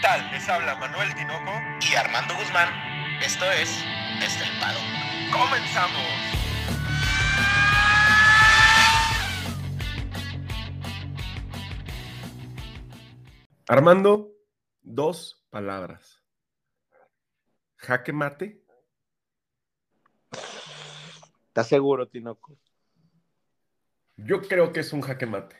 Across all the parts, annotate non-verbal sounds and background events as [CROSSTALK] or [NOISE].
tal? Les habla Manuel Tinoco y Armando Guzmán. Esto es Desde el Pado. ¡Comenzamos! Armando, dos palabras. Jaque mate. ¿Estás seguro, Tinoco? Yo creo que es un jaque mate.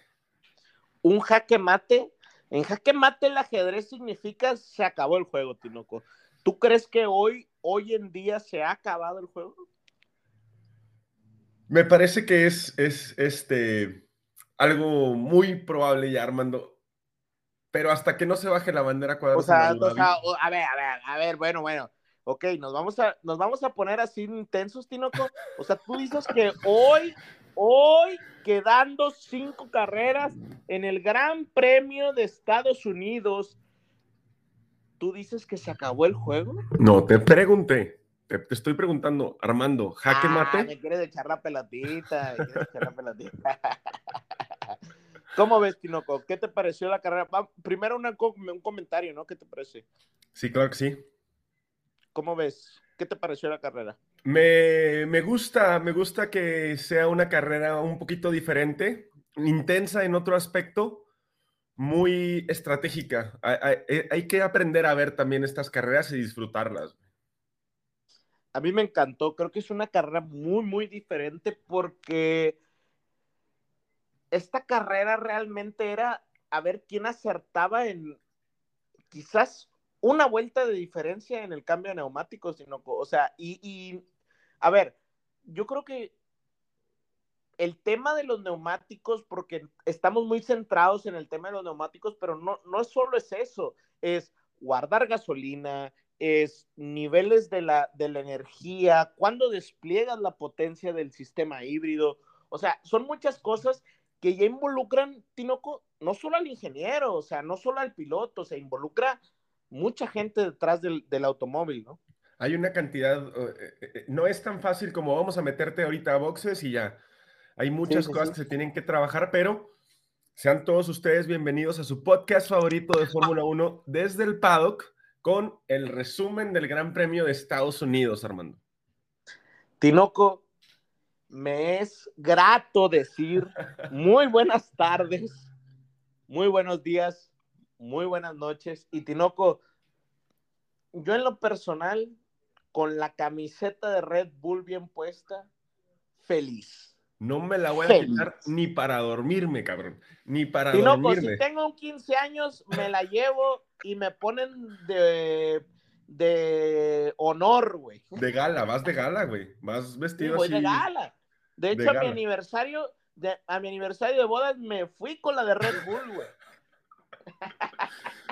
Un jaque mate. En jaque mate el ajedrez significa se acabó el juego, Tinoco. ¿Tú crees que hoy, hoy en día se ha acabado el juego? Me parece que es, es este, algo muy probable ya, Armando. Pero hasta que no se baje la bandera cuadrada. O sea, o sea, a ver, a ver, a ver, bueno, bueno. Ok, nos vamos a, nos vamos a poner así intensos, Tinoco. O sea, tú dices que hoy, hoy, quedando cinco carreras en el Gran Premio de Estados Unidos, ¿tú dices que se acabó el juego? No, te pregunté. Te, te estoy preguntando, Armando, jaque ah, mate. Me quieres echar la me quieres echar la. [LAUGHS] ¿Cómo ves, Tinoco? ¿Qué te pareció la carrera? Primero una, un comentario, ¿no? ¿Qué te parece? Sí, claro que sí. ¿Cómo ves? ¿Qué te pareció la carrera? Me, me, gusta, me gusta que sea una carrera un poquito diferente, intensa en otro aspecto, muy estratégica. Hay, hay, hay que aprender a ver también estas carreras y disfrutarlas. A mí me encantó, creo que es una carrera muy, muy diferente porque esta carrera realmente era a ver quién acertaba en quizás una vuelta de diferencia en el cambio de neumáticos, sino, o sea, y, a ver, yo creo que el tema de los neumáticos, porque estamos muy centrados en el tema de los neumáticos, pero no, no solo es eso, es guardar gasolina, es niveles de la, de la energía, cuando despliegas la potencia del sistema híbrido, o sea, son muchas cosas que ya involucran, Tinoco, no solo al ingeniero, o sea, no solo al piloto, se involucra mucha gente detrás del, del automóvil, ¿no? Hay una cantidad, eh, eh, no es tan fácil como vamos a meterte ahorita a boxes y ya. Hay muchas sí, sí, cosas sí. que se tienen que trabajar, pero sean todos ustedes bienvenidos a su podcast favorito de Fórmula 1 desde el paddock con el resumen del Gran Premio de Estados Unidos, Armando. Tinoco, me es grato decir [LAUGHS] muy buenas tardes, muy buenos días, muy buenas noches. Y Tinoco, yo en lo personal, con la camiseta de Red Bull bien puesta, feliz. No me la voy a feliz. quitar ni para dormirme, cabrón. Ni para Tinoco, dormirme. si tengo un 15 años, me la llevo y me ponen de, de honor, güey. De gala, vas de gala, güey. Vas vestido sí, voy así. de gala. De hecho, de a mi aniversario, de, a mi aniversario de bodas me fui con la de Red Bull, güey.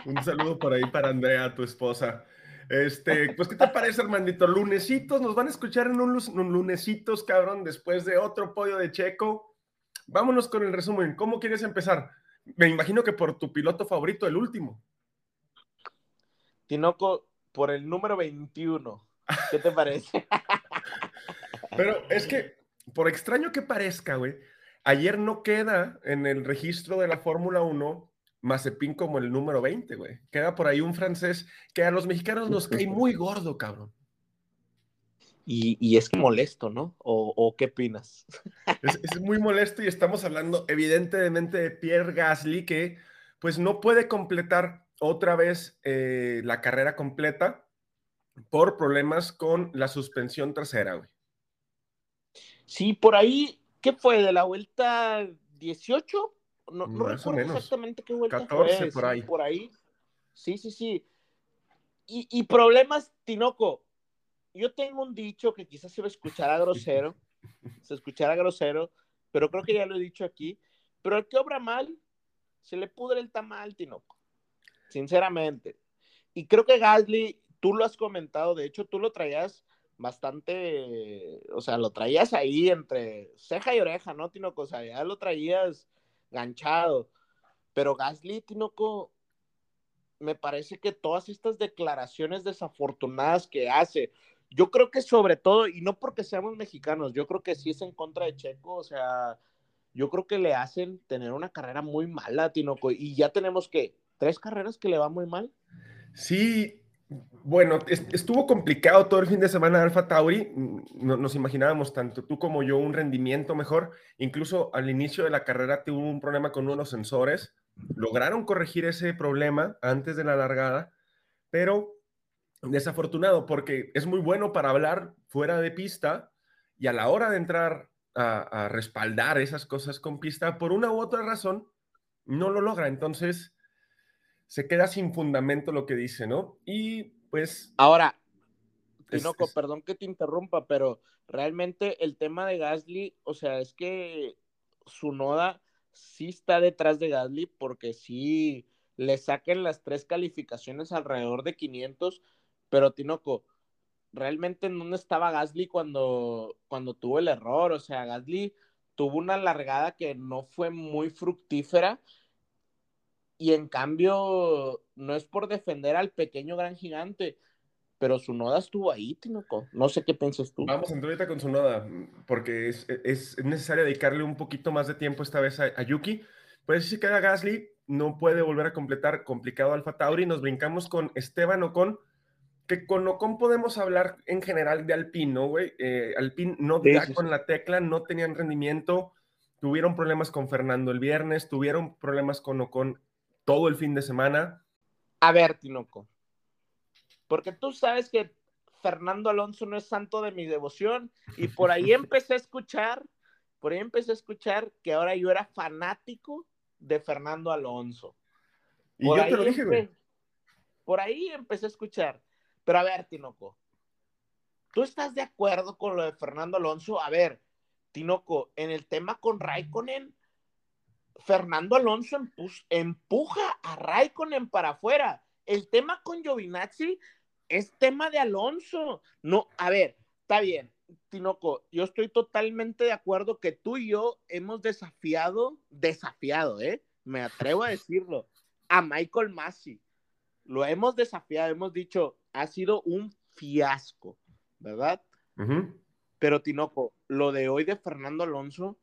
Un saludo por ahí para Andrea, tu esposa. Este, pues, ¿qué te parece, Armandito? Lunesitos, nos van a escuchar en unos lunesitos, cabrón, después de otro podio de Checo. Vámonos con el resumen. ¿Cómo quieres empezar? Me imagino que por tu piloto favorito, el último. Tinoco, por el número 21. ¿Qué te parece? [LAUGHS] Pero es que, por extraño que parezca, güey, ayer no queda en el registro de la Fórmula 1 Mazepin como el número 20, güey. Queda por ahí un francés que a los mexicanos nos cae [LAUGHS] muy gordo, cabrón. Y, y es molesto, ¿no? ¿O, o qué opinas? Es, es, muy molesto y estamos hablando evidentemente de Pierre Gasly que pues no puede completar otra vez eh, la carrera completa por problemas con la suspensión trasera, güey. Sí, por ahí, ¿qué fue? ¿De la vuelta 18? No, no recuerdo exactamente qué vuelta 14 fue. por ahí. Sí, por ahí. Sí, sí, sí. Y, y, problemas, Tinoco. Yo tengo un dicho que quizás se va a escuchar a grosero, [LAUGHS] se escuchará grosero, pero creo que ya lo he dicho aquí. Pero al que obra mal, se le pudre el tamal, Tinoco. Sinceramente. Y creo que Gasly, tú lo has comentado, de hecho, tú lo traías bastante, o sea, lo traías ahí entre ceja y oreja, ¿no, Tinoco? O sea, ya lo traías ganchado. Pero Gasly, Tinoco, me parece que todas estas declaraciones desafortunadas que hace, yo creo que sobre todo, y no porque seamos mexicanos, yo creo que sí es en contra de Checo, o sea, yo creo que le hacen tener una carrera muy mala, Tinoco, y ya tenemos que, tres carreras que le va muy mal. Sí, bueno, estuvo complicado todo el fin de semana Alfa Tauri. No, nos imaginábamos tanto tú como yo un rendimiento mejor. Incluso al inicio de la carrera tuvo un problema con uno de los sensores. Lograron corregir ese problema antes de la largada, pero desafortunado porque es muy bueno para hablar fuera de pista y a la hora de entrar a respaldar esas cosas con pista, por una u otra razón, no lo logra. Entonces, se queda sin fundamento lo que dice, ¿no? Y pues... Ahora, Tinoco, perdón que te interrumpa, pero realmente el tema de Gasly, o sea, es que su noda sí está detrás de Gasly porque sí le saquen las tres calificaciones alrededor de 500, pero Tinoco, realmente no estaba Gasly cuando, cuando tuvo el error, o sea, Gasly tuvo una largada que no fue muy fructífera y en cambio, no es por defender al pequeño gran gigante, pero su noda estuvo ahí, Tinoco. No sé qué piensas tú. Vamos a entrar ahorita con su noda, porque es, es, necesario dedicarle un poquito más de tiempo esta vez a, Yuki. Pues si se queda Gasly, no puede volver a completar complicado Alfa Tauri. Nos brincamos con Esteban Ocon, que con Ocon podemos hablar en general de Alpine, ¿no, güey? Eh, Alpine no da con la tecla, no tenían rendimiento, tuvieron problemas con Fernando el viernes, tuvieron problemas con Ocon todo el fin de semana. A ver, Tinoco, porque tú sabes que Fernando Alonso no es santo de mi devoción y por ahí [LAUGHS] empecé a escuchar, por ahí empecé a escuchar que ahora yo era fanático de Fernando Alonso. y yo te lo dije, güey. Por ahí empecé a escuchar. Pero a ver, Tinoco, ¿tú estás de acuerdo con lo de Fernando Alonso? A ver, Tinoco, en el tema con Raikkonen, Fernando Alonso empuja a Raikkonen para afuera. El tema con Giovinazzi es tema de Alonso. No, a ver, está bien, Tinoco, yo estoy totalmente de acuerdo que tú y yo hemos desafiado, desafiado, ¿eh? Me atrevo a decirlo, a Michael Massey. Lo hemos desafiado, hemos dicho, ha sido un fiasco, ¿verdad? Pero Tinoco, lo de hoy de Fernando Alonso,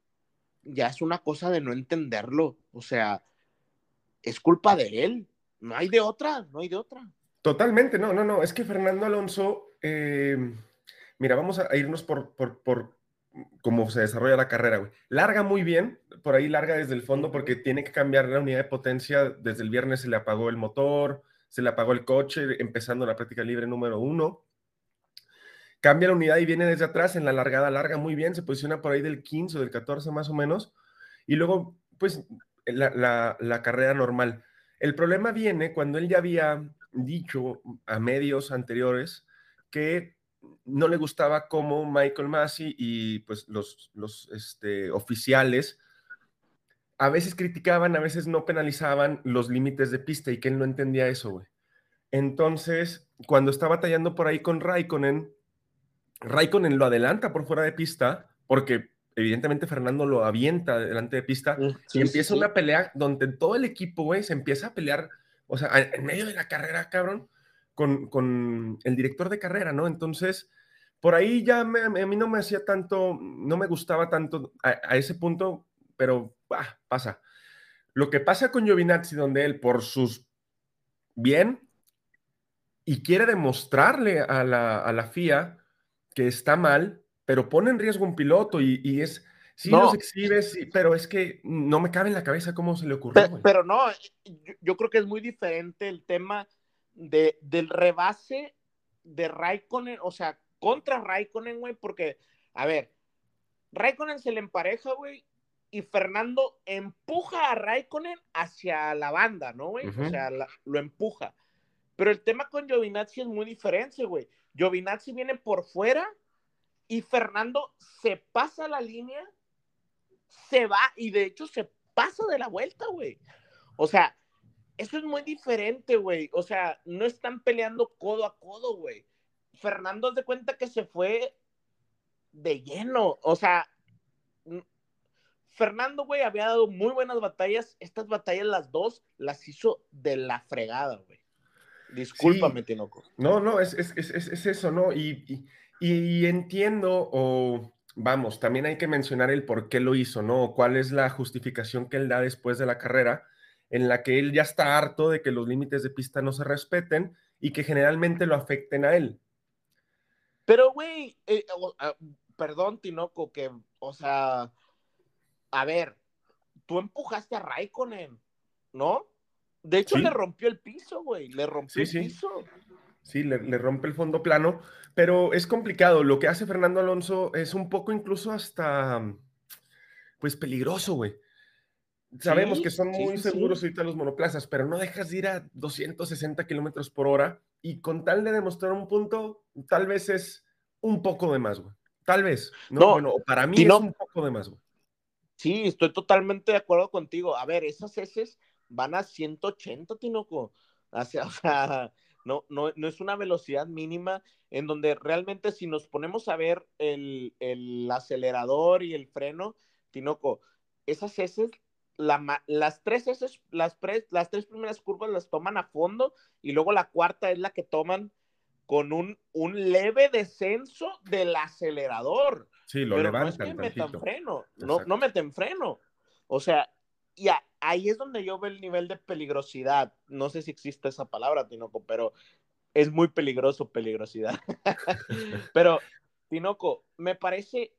ya es una cosa de no entenderlo. O sea, es culpa de él. No hay de otra, no hay de otra. Totalmente, no, no, no. Es que Fernando Alonso, eh, mira, vamos a irnos por, por, por cómo se desarrolla la carrera, güey. Larga muy bien, por ahí larga desde el fondo porque tiene que cambiar la unidad de potencia. Desde el viernes se le apagó el motor, se le apagó el coche, empezando la práctica libre número uno cambia la unidad y viene desde atrás en la largada, larga muy bien, se posiciona por ahí del 15 o del 14 más o menos, y luego, pues, la, la, carrera normal. El problema viene cuando él ya había dicho a medios anteriores que no le gustaba cómo Michael Massey y pues los, los este, oficiales a veces criticaban, a veces no penalizaban los límites de pista y que él no entendía eso, güey. Entonces, cuando está batallando por ahí con Raikkonen, Raikkonen lo adelanta por fuera de pista, porque evidentemente Fernando lo avienta delante de pista, y empieza una pelea donde todo el equipo, güey, se empieza a pelear, o sea, en medio de la carrera, cabrón, con, con el director de carrera, ¿no? Entonces, por ahí ya a mí no me hacía tanto, no me gustaba tanto a, ese punto, pero pasa. Lo que pasa con Giovinazzi, donde él, por sus bien, y quiere demostrarle a la, a la FIA, que está mal, pero pone en riesgo un piloto y, es, sí los exhibes, pero es que no me cabe en la cabeza cómo se le ocurrió. Pero, no, yo, creo que es muy diferente el tema de, del rebase de Raikkonen, o sea, contra Raikkonen, güey, porque, a ver, Raikkonen se le empareja, güey, y Fernando empuja a Raikkonen hacia la banda, ¿no, güey? O sea, lo empuja. Pero el tema con Giovinazzi es muy diferente, güey. Giovinazzi viene por fuera y Fernando se pasa la línea, se va y de hecho se pasa de la vuelta, güey. O sea, eso es muy diferente, güey. O sea, no están peleando codo a codo, güey. Fernando de cuenta que se fue de lleno. O sea, Fernando, güey, había dado muy buenas batallas. Estas batallas, las dos, las hizo de la fregada, güey. Discúlpame, Tinoco. No, no, es, es, eso, ¿no? Y, y, entiendo, o vamos, también hay que mencionar el por qué lo hizo, ¿no? cuál es la justificación que él da después de la carrera, en la que él ya está harto de que los límites de pista no se respeten y que generalmente lo afecten a él. Pero, güey, eh, ah, perdón, Tinoco, que, o sea, a ver, tú empujaste a Raikkonen, ¿no? De hecho, le rompió el piso, güey, le rompió el piso. Sí, le, le, rompe el fondo plano, pero es complicado. Lo que hace Fernando Alonso es un poco incluso hasta, pues, peligroso, güey. Sabemos que son muy seguros ahorita los monoplazas, pero no dejas de ir a 260 kilómetros por hora y con tal de demostrar un punto, tal vez es un poco de más, güey. Tal vez. No, bueno, para mí es un poco de más, güey. Sí, estoy totalmente de acuerdo contigo. A ver, esas heces van a 180, Tinoco. [LAUGHS] O sea, no, no, no es una velocidad mínima en donde realmente si nos ponemos a ver el, el acelerador y el freno, Tinoco, esas heces las tres las, las tres primeras curvas las toman a fondo y luego la cuarta es la que toman con un, un leve descenso del acelerador. Sí, lo levantan. No es que metan freno, no, no meten freno. O sea, y ahí es donde yo veo el nivel de peligrosidad. No sé si existe esa palabra, Tinoco, pero es muy peligroso peligrosidad. [LAUGHS] pero, Tinoco, me parece,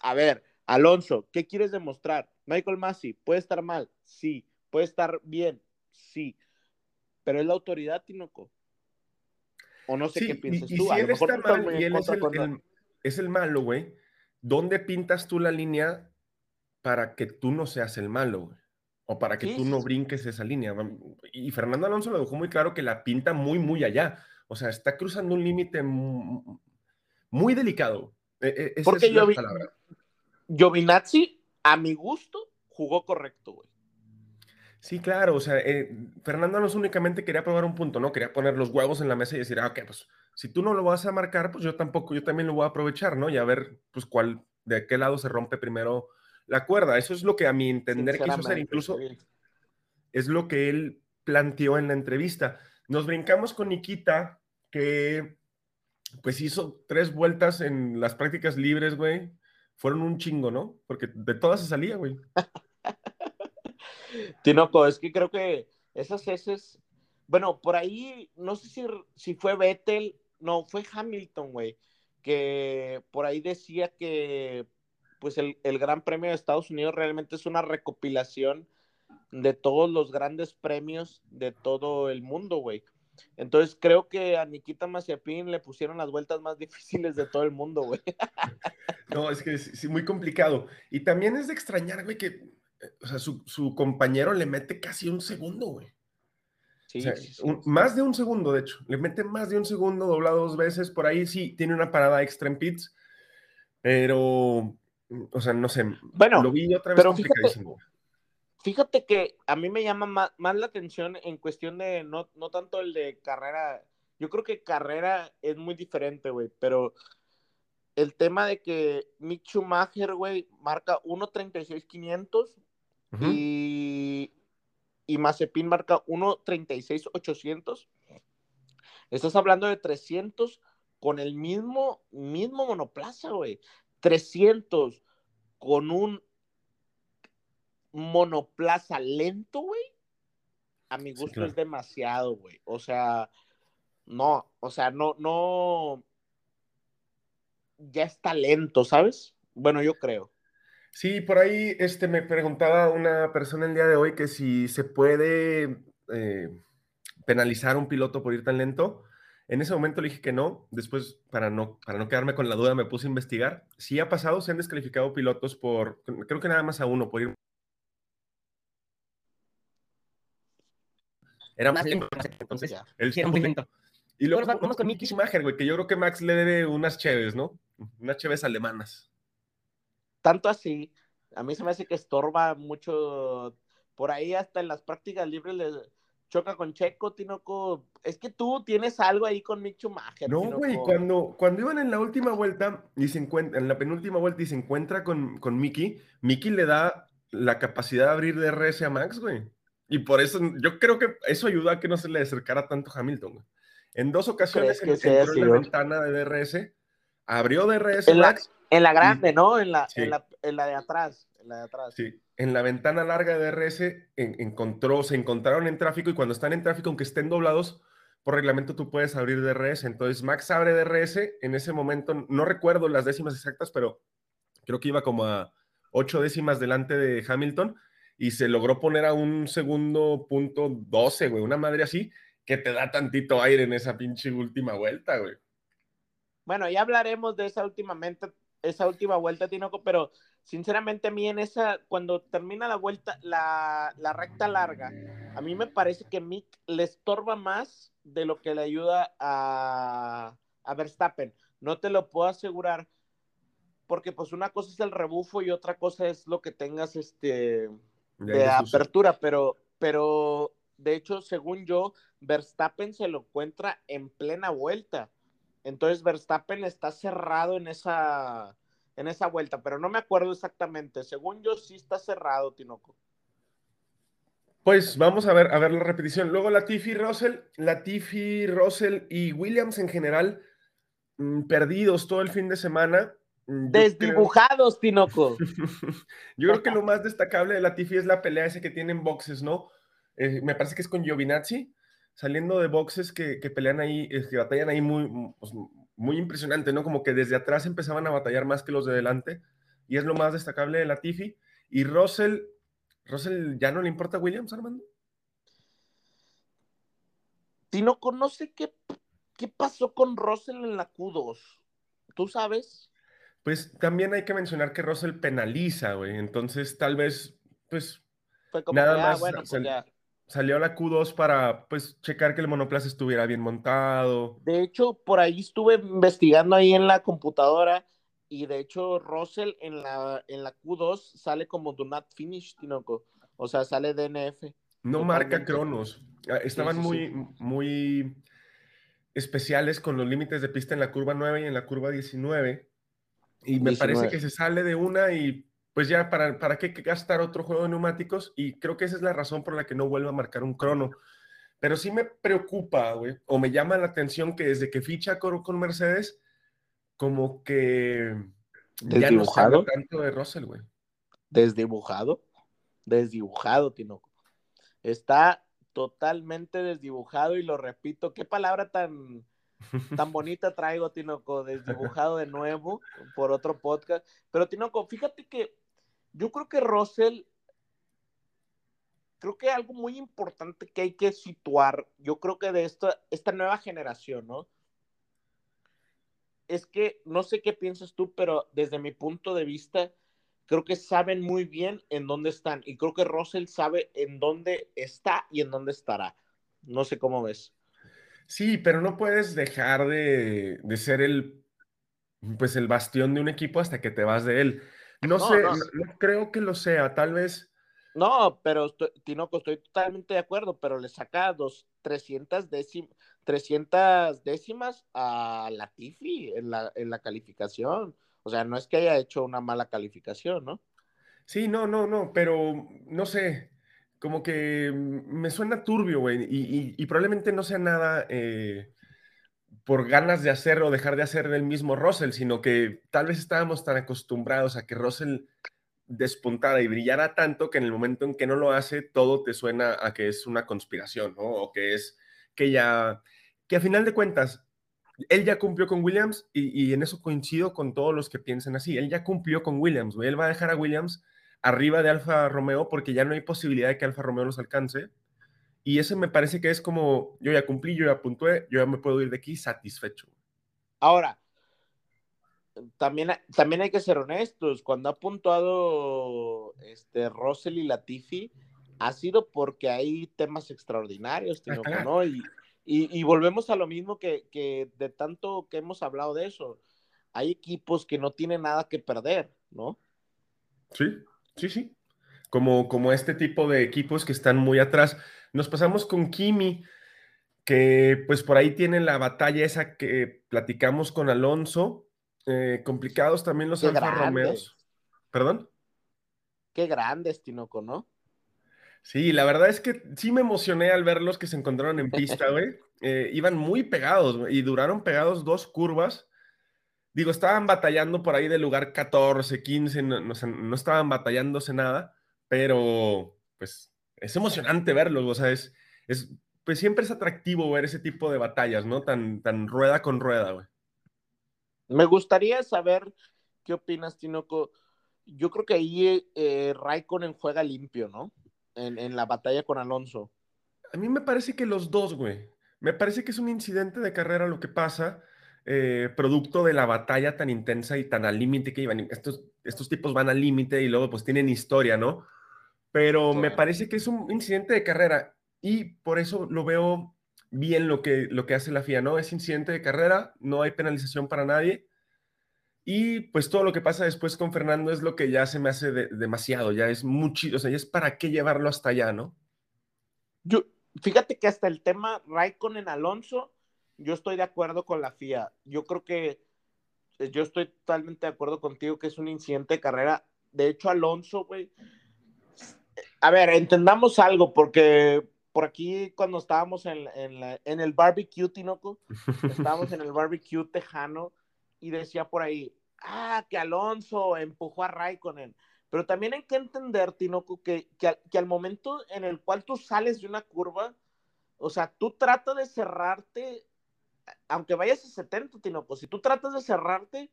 a ver, Alonso, ¿qué quieres demostrar? Michael Massey, ¿puede estar mal? Sí. ¿Puede estar bien? Sí. Pero es la autoridad, Tinoco. O no sé qué piensas tú. Si él está mal y él es el, es el malo, güey, ¿dónde pintas tú la línea para que tú no seas el malo, güey? O para que tú no brinques esa línea. Y Fernando Alonso lo dejó muy claro que la pinta muy, muy allá. O sea, está cruzando un límite muy, delicado. E, e, esa Porque es la yo, palabra. Giovinazzi, a mi gusto, jugó correcto, güey. Sí, claro, o sea, eh, Fernando no únicamente quería probar un punto, ¿no? Quería poner los huevos en la mesa y decir, ah, ok, pues si tú no lo vas a marcar, pues yo tampoco, yo también lo voy a aprovechar, ¿no? Y a ver, pues cuál, de qué lado se rompe primero la cuerda. Eso es lo que a mi entender quiso hacer, incluso es lo que él planteó en la entrevista. Nos brincamos con Nikita, que pues hizo tres vueltas en las prácticas libres, güey, fueron un chingo, ¿no? Porque de todas se salía, güey. [LAUGHS] Tinoco, es que creo que esas heces, bueno, por ahí, no sé si, si fue Vettel, no, fue Hamilton, güey, que por ahí decía que pues el, el, Gran Premio de Estados Unidos realmente es una recopilación de todos los grandes premios de todo el mundo, güey. Entonces creo que a Nikita Maciapín le pusieron las vueltas más [LAUGHS] difíciles de todo el mundo, güey. [LAUGHS] No, es que es, muy complicado. Y también es de extrañar, güey, que o sea, su, compañero le mete casi un segundo, güey. Sí, más de un segundo, de hecho. Le mete más de un segundo, doblado dos veces. Por ahí sí tiene una parada extra en pits. Pero, o sea, no sé. Bueno, lo vi otra vez pero Fíjate que a mí me llama más, la atención en cuestión de no, no, tanto el de carrera. Yo creo que carrera es muy diferente, güey, pero el tema de que Mick Schumacher, güey, marca 1.36.500 y, y Mazepin marca 1.36.800. Estás hablando de 300 con el mismo, mismo monoplaza, güey. 300 con un monoplaza lento, güey, a mi gusto es demasiado, güey. O sea, no, o sea, no, no, ya está lento, ¿sabes? Bueno, yo creo. Sí, por ahí este, me preguntaba una persona el día de hoy que si se puede eh, penalizar a un piloto por ir tan lento. En ese momento le dije que no. Después, para no, para no quedarme con la duda, me puse a investigar. Sí ha pasado, se han descalificado pilotos por, creo que nada más a uno, por ir Era más lento. Entonces, era muy lento. Y luego vamos, con Mickey Schumacher, güey, que yo creo que Max le debe unas cheves, ¿no? Unas cheves alemanas. Tanto así. A mí se me hace que estorba mucho. Por ahí hasta en las prácticas libres le choca con Checo, Tinoco. Es que tú tienes algo ahí con Mick Schumacher. No, güey, cuando, cuando iban en la última vuelta y se encuentra, en la penúltima vuelta y se encuentra con, con Mickey, Mickey le da la capacidad de abrir DRS a Max, güey. Y por eso, yo creo que eso ayudó a que no se le acercara tanto Hamilton. En dos ocasiones en, entró en la ventana de DRS, abrió DRS. En la, en la grande, ¿no? En la, en la, en, la, de atrás. En la de atrás. Sí. En la ventana larga de DRS encontró, se encontraron en tráfico y cuando están en tráfico, aunque estén doblados, por reglamento tú puedes abrir DRS. Entonces Max abre DRS, en ese momento, no recuerdo las décimas exactas, pero creo que iba como a ocho décimas delante de Hamilton y se logró poner a un segundo punto 12, güey, una madre así, que te da tantito aire en esa pinche última vuelta, güey. Bueno, ya hablaremos de esa últimamente, esa última vuelta, Tinoco, pero sinceramente a mí en esa, cuando termina la vuelta, la, recta larga, a mí me parece que Mick le estorba más de lo que le ayuda a, a Verstappen. No te lo puedo asegurar, porque pues una cosa es el rebufo y otra cosa es lo que tengas este de, apertura, pero, pero de hecho, según yo, Verstappen se lo encuentra en plena vuelta. Entonces Verstappen está cerrado en esa en esa vuelta, pero no me acuerdo exactamente. Según yo, sí está cerrado, Tinoco. Pues vamos a ver, a ver la repetición. Luego Latifi, Russell, Latifi, Russell y Williams en general, mm, perdidos todo el fin de semana. Mm, Desdibujados, Tinoco. [LAUGHS] yo creo que lo más destacable de Latifi es la pelea ese que tienen boxes, ¿no? Eh, me parece que es con Giovinazzi, saliendo de boxes que, pelean ahí, que batallan ahí muy, pues, muy impresionante, ¿no? Como que desde atrás empezaban a batallar más que los de delante, y es lo más destacable de la Tiffy. Y Russell, Russell, ¿ya no le importa a Williams, Armando? Si no conoce qué, qué pasó con Russell en la Q2, ¿tú sabes? Pues también hay que mencionar que Russell penaliza, güey, entonces tal vez, pues, nada ah, más bueno, pues salió a la Q2 para pues checar que el monoplaza estuviera bien montado. De hecho, por ahí estuve investigando ahí en la computadora y de hecho Russell en la, en la Q2 sale como do not finish, Tinoco. O sea, sale DNF. No marca cronos. Ah, estaban muy, muy especiales con los límites de pista en la curva 9 y en la curva 19. Y me parece que se sale de una y pues ya, ¿para, ¿para qué gastar otro juego de neumáticos? Y creo que esa es la razón por la que no vuelvo a marcar un crono. Pero sí me preocupa, güey, o me llama la atención que desde que ficha con, con Mercedes, como que ya no sabe tanto de Russell, güey. Desdibujado, desdibujado, Tinoco. Está totalmente desdibujado y lo repito, qué palabra tan, tan [LAUGHS] bonita traigo, Tinoco, desdibujado de nuevo [LAUGHS] por otro podcast. Pero Tinoco, fíjate que yo creo que Russell, creo que algo muy importante que hay que situar, yo creo que de esta, esta nueva generación, ¿no? Es que no sé qué piensas tú, pero desde mi punto de vista, creo que saben muy bien en dónde están. Y creo que Russell sabe en dónde está y en dónde estará. No sé cómo ves. Sí, pero no puedes dejar de, de ser el, pues el bastión de un equipo hasta que te vas de él. No, sé, no, creo que lo sea, tal vez. No, pero Tinoco, estoy totalmente de acuerdo, pero le saca dos, 300, 300 décimas a Latifi en la, en la calificación. O sea, no es que haya hecho una mala calificación, ¿no? Sí, no, no, no, pero no sé, como que me suena turbio, güey, y, probablemente no sea nada eh, por ganas de hacer o dejar de hacer el mismo Russell, sino que tal vez estábamos tan acostumbrados a que Russell despuntara y brillara tanto que en el momento en que no lo hace, todo te suena a que es una conspiración, ¿no? O que es que ya, que a final de cuentas, él ya cumplió con Williams y, en eso coincido con todos los que piensan así. Él ya cumplió con Williams, güey. Él va a dejar a Williams arriba de Alfa Romeo porque ya no hay posibilidad de que Alfa Romeo los alcance y ese me parece que es como, yo ya cumplí, yo ya puntué, yo ya me puedo ir de aquí satisfecho. Ahora, también, también hay que ser honestos, cuando ha puntuado este Russell y Latifi, ha sido porque hay temas extraordinarios, ¿no? Y, y, volvemos a lo mismo que, que de tanto que hemos hablado de eso. Hay equipos que no tienen nada que perder, ¿no? Sí, sí, sí. Como, como este tipo de equipos que están muy atrás. Nos pasamos con Kimi, que pues por ahí tiene la batalla esa que platicamos con Alonso. Eh, complicados también los Alfa Romeos. ¿Perdón? Qué grandes, Tinoco, ¿no? Sí, la verdad es que sí me emocioné al verlos que se encontraron en pista, [LAUGHS] güey. Eh, iban muy pegados y duraron pegados dos curvas. Digo, estaban batallando por ahí del lugar 14, 15, no, no estaban batallándose nada, pero pues es emocionante verlos, o sea, es, es, pues siempre es atractivo ver ese tipo de batallas, ¿no? Tan, tan rueda con rueda, güey. Me gustaría saber qué opinas, Tinoco. Yo creo que ahí eh, Raikkonen juega limpio, ¿no? En, en la batalla con Alonso. A mí me parece que los dos, güey. Me parece que es un incidente de carrera lo que pasa, eh, producto de la batalla tan intensa y tan al límite que iban. Estos, estos tipos van al límite y luego pues tienen historia, ¿no? Pero me parece que es un incidente de carrera y por eso lo veo bien lo que, lo que hace la FIA, ¿no? Es incidente de carrera, no hay penalización para nadie. Y pues todo lo que pasa después con Fernando es lo que ya se me hace demasiado, ya es mucho, o sea, ya es para qué llevarlo hasta allá, ¿no? Yo, fíjate que hasta el tema Raikkonen Alonso, yo estoy de acuerdo con la FIA. Yo creo que eh, yo estoy totalmente de acuerdo contigo que es un incidente de carrera. De hecho, Alonso, güey. A ver, entendamos algo, porque por aquí cuando estábamos en, en el barbecue, Tinoco, [LAUGHS] estábamos en el barbecue tejano y decía por ahí, ah, que Alonso empujó a Raikkonen. Pero también hay que entender, Tinoco, que, que, al momento en el cual tú sales de una curva, o sea, tú tratas de cerrarte, aunque vayas a 70, Tinoco, si tú tratas de cerrarte,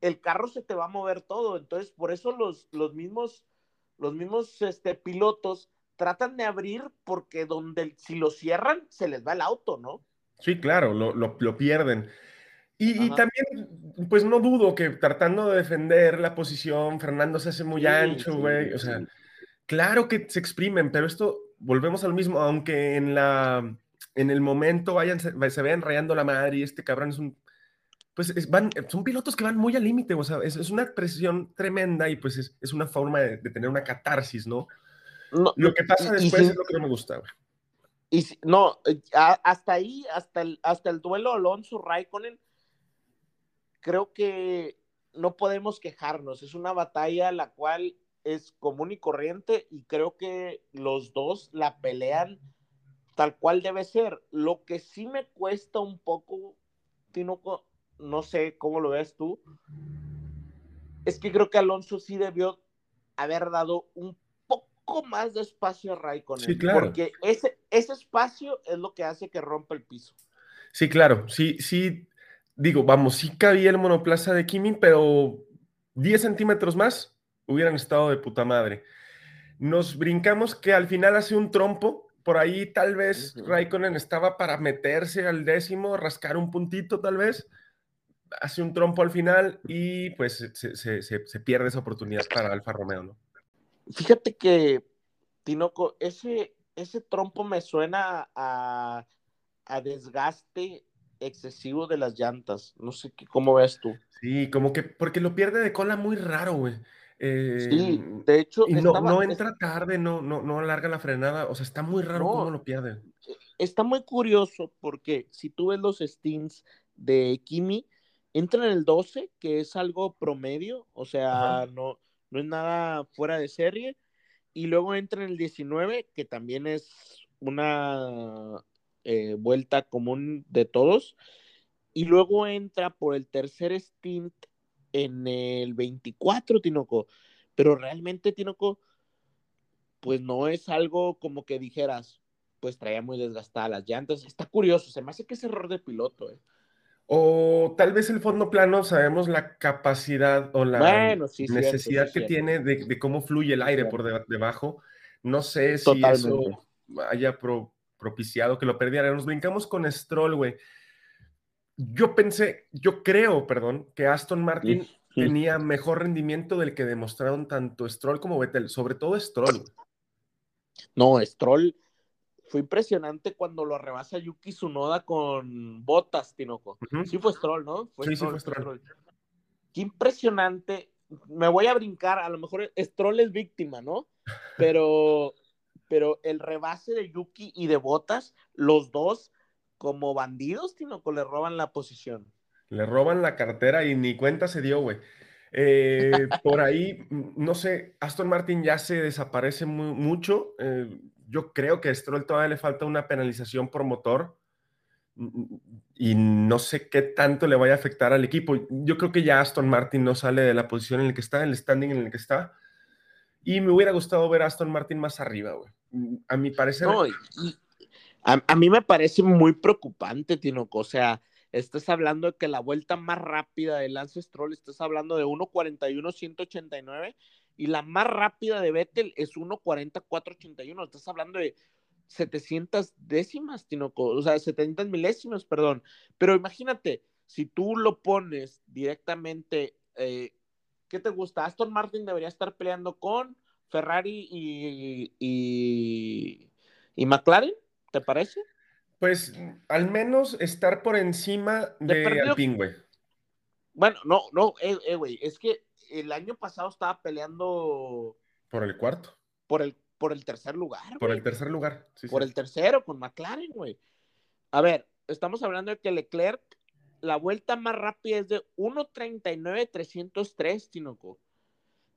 el carro se te va a mover todo. Entonces, por eso los, los mismos, los mismos este, pilotos tratan de abrir porque donde si lo cierran, se les va el auto, ¿no? Sí, claro, lo, lo, lo pierden. Y, también, pues no dudo que tratando de defender la posición, Fernando se hace muy ancho, güey. o sea, claro que se exprimen, pero esto, volvemos al mismo, aunque en la, en el momento vayan, se, se vean rayando la madre y este cabrón es un, pues van, son pilotos que van muy al límite, o sea, es, es, una presión tremenda y pues es, es una forma de, de, tener una catarsis, ¿no? lo que pasa después es lo que no me gusta, güey. Y no, eh, hasta ahí, hasta el, hasta el duelo Alonso-Raikkonen, creo que no podemos quejarnos. Es una batalla la cual es común y corriente y creo que los dos la pelean tal cual debe ser. Lo que sí me cuesta un poco, Tinoco, no sé cómo lo ves tú, es que creo que Alonso sí debió haber dado un poco más de espacio a Raikkonen. Sí, claro. Porque ese, ese espacio es lo que hace que rompa el piso. Sí, claro. Sí, sí, digo, vamos, sí cabía el monoplaza de Kimi, pero 10 centímetros más hubieran estado de puta madre. Nos brincamos que al final hace un trompo, por ahí tal vez Raikkonen estaba para meterse al décimo, rascar un puntito tal vez, hace un trompo al final y pues se, se, se, pierde esa oportunidad para Alfa Romeo, ¿no? Fíjate que, Tinoco, ese, ese trompo me suena a, a desgaste excesivo de las llantas. No sé qué, cómo ves tú. Sí, como que porque lo pierde de cola muy raro, güey. sí, em, de hecho. Y no, no entra tarde, no, no, no alarga la frenada. O sea, está muy raro cómo lo pierde. E, está muy curioso porque si tú ves los stints de Kimi, entra en el 12, que es algo promedio, o sea, no, no es nada fuera de serie. Y luego entra en el 19, que también es una eh, vuelta común de todos. Y luego entra por el tercer stint en el 24, Tinoco. Pero realmente, Tinoco, pues no es algo como que dijeras, pues traía muy desgastadas las llantas. Está curioso, se me hace que es error de piloto. ¿eh? O tal vez el fondo plano sabemos la capacidad o la necesidad que tiene de, cómo fluye el aire por debajo. No sé si eso haya pro propiciado que lo perdiera. Nos brincamos con Stroll, güey. Yo pensé, yo creo, perdón, que Aston Martin tenía mejor rendimiento del que demostraron tanto Stroll como Vettel, sobre todo Stroll. No, Stroll fue impresionante cuando lo rebasa Yuki Tsunoda con botas, Tinoco. Sí fue Stroll, ¿no? sí, sí fue Stroll. Qué impresionante. Me voy a brincar, a lo mejor Stroll es víctima, ¿no? [LAUGHS] Pero pero el rebase de Yuki y de Botas, los dos como bandidos, Tinoco, le roban la posición. Le roban la cartera y ni cuenta se dio, güey. Eh, [LAUGHS] por ahí, no sé, Aston Martin ya se desaparece mucho. Eh, yo creo que a Stroll todavía le falta una penalización por motor y no sé qué tanto le vaya a afectar al equipo. Yo creo que ya Aston Martin no sale de la posición en la que está, el standing en el que está. Y me hubiera gustado ver a Aston Martin más arriba, güey. A mi parecer. No, a, a, mí me parece muy preocupante, Tinoco. O sea, estás hablando de que la vuelta más rápida de Lance Stroll, estás hablando de 1.41.189 y la más rápida de Vettel es 1.44.81. Estás hablando de 700 décimas, Tinoco, o sea, 700 milésimas, perdón. Pero imagínate, si tú lo pones directamente, eh, ¿qué te gusta? Aston Martin debería estar peleando con Ferrari y, y, y McLaren, ¿te parece? Pues al menos estar por encima de, de Alpine, güey. Bueno, no, no, eh, eh, güey, es que el año pasado estaba peleando. Por el cuarto. Por el, por el tercer lugar. Por el tercer lugar. Sí, por el tercero, con McLaren, güey. A ver, estamos hablando de que Leclerc, la vuelta más rápida es de 1.39.303, Tinoco.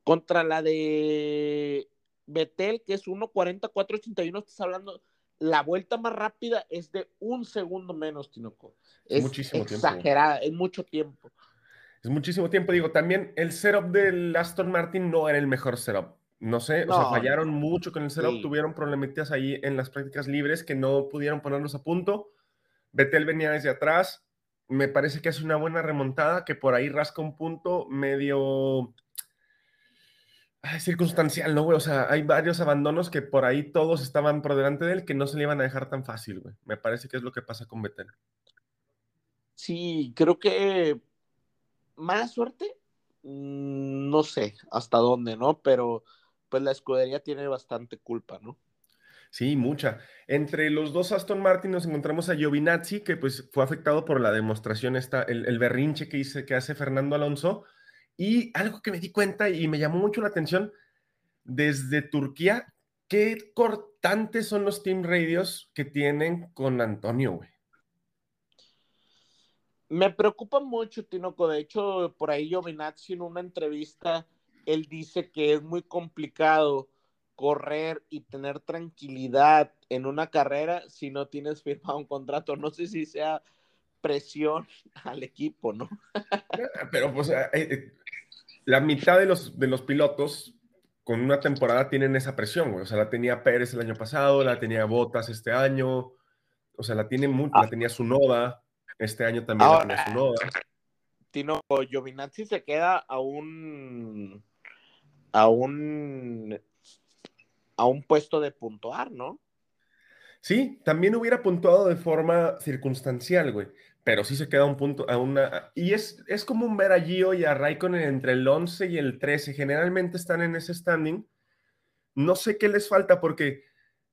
Contra la de Betel, que es 1.44.81, estás hablando. La vuelta más rápida es de un segundo menos, Tinoco. Es Muchísimo exagerada, es mucho tiempo. Es muchísimo tiempo. Digo, también el setup del Aston Martin no era el mejor setup. No sé, no, o sea, fallaron mucho con el setup, Sí. tuvieron problemitas ahí en las prácticas libres que no pudieron ponerlos a punto. Betel venía desde atrás. Me parece que hace una buena remontada, que por ahí rasca un punto medio ay, circunstancial, ¿no, güey? O sea, hay varios abandonos que por ahí todos estaban por delante de él que no se le iban a dejar tan fácil, güey. Me parece que es lo que pasa con Betel. Sí, creo que mala suerte, mm, no sé hasta dónde, ¿no? Pero pues la escudería tiene bastante culpa, ¿no? Sí, mucha. Entre los dos Aston Martin nos encontramos a Giovinazzi, que pues fue afectado por la demostración, esta, el, el berrinche que, hice, que hace Fernando Alonso. Y algo que me di cuenta y me llamó mucho la atención, desde Turquía, qué cortantes son los team radios que tienen con Antonio, güey. Me preocupa mucho, Tinoco. De hecho, por ahí Giovinazzi en una entrevista, él dice que es muy complicado correr y tener tranquilidad en una carrera si no tienes firmado un contrato. No sé si sea presión al equipo, ¿no? [LAUGHS] Pero pues eh, eh, la mitad de los, de los pilotos con una temporada tienen esa presión, güey. O sea, la tenía Pérez el año pasado, la tenía Botas este año, o sea, la tiene mucho, Ah. la tenía Sunoda, este año también Ahora, Sunoda. Tino, Giovinazzi se queda a un a un a un puesto de puntuar, ¿no? Sí, también hubiera puntuado de forma circunstancial, güey. Pero sí se queda un punto a una. Y es, es común ver a Gio y a Raikkonen entre el 11 y el 13. Generalmente están en ese standing. No sé qué les falta porque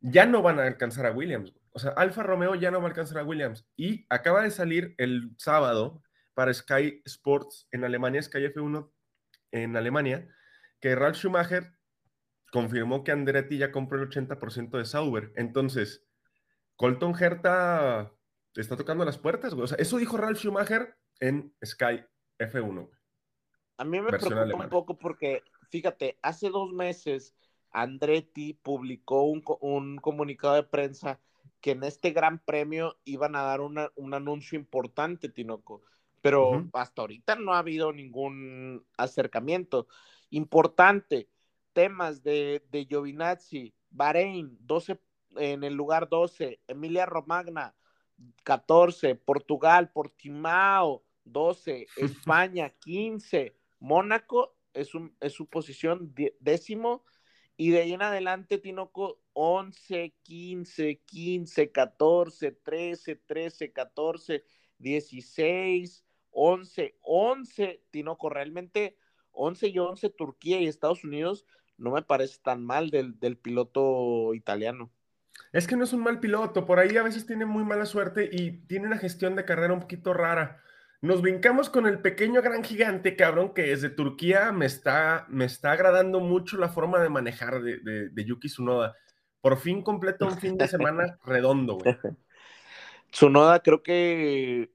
ya no van a alcanzar a Williams. güey. O sea, Alfa Romeo ya no va a alcanzar a Williams. Y acaba de salir el sábado para Sky Sports en Alemania, Sky F1 en Alemania, que Ralf Schumacher confirmó que Andretti ya compró el 80% de Sauber. Entonces, Colton Herta está tocando las puertas, güey. O sea, eso dijo Ralf Schumacher en Sky F1. güey. A mí me preocupa alemana. un poco porque, fíjate, hace dos meses Andretti publicó un, un comunicado de prensa que en este gran premio iban a dar una- un anuncio importante, Tinoco, pero hasta ahorita no ha habido ningún acercamiento. Importante, temas de, de Giovinazzi, Bahrein, 12 en el lugar 12, Emilia Romagna, 14, Portugal, Portimao, 12, [LAUGHS] España, 15, Mónaco es, un, es su posición décimo, y de ahí en adelante, Tinoco, 11, 15, 15, 14, 13, 13, 14, 16, 11, 11, Tinoco, realmente 11 y 11, Turquía y Estados Unidos, no me parece tan mal del, del piloto italiano. Es que no es un mal piloto, por ahí a veces tiene muy mala suerte y tiene una gestión de carrera un poquito rara. Nos brincamos con el pequeño gran gigante, cabrón, que desde Turquía me está, me está agradando mucho la forma de manejar de, de, de Yuki Tsunoda. Por fin completa un fin de semana [LAUGHS] redondo, güey. [LAUGHS] Tsunoda creo que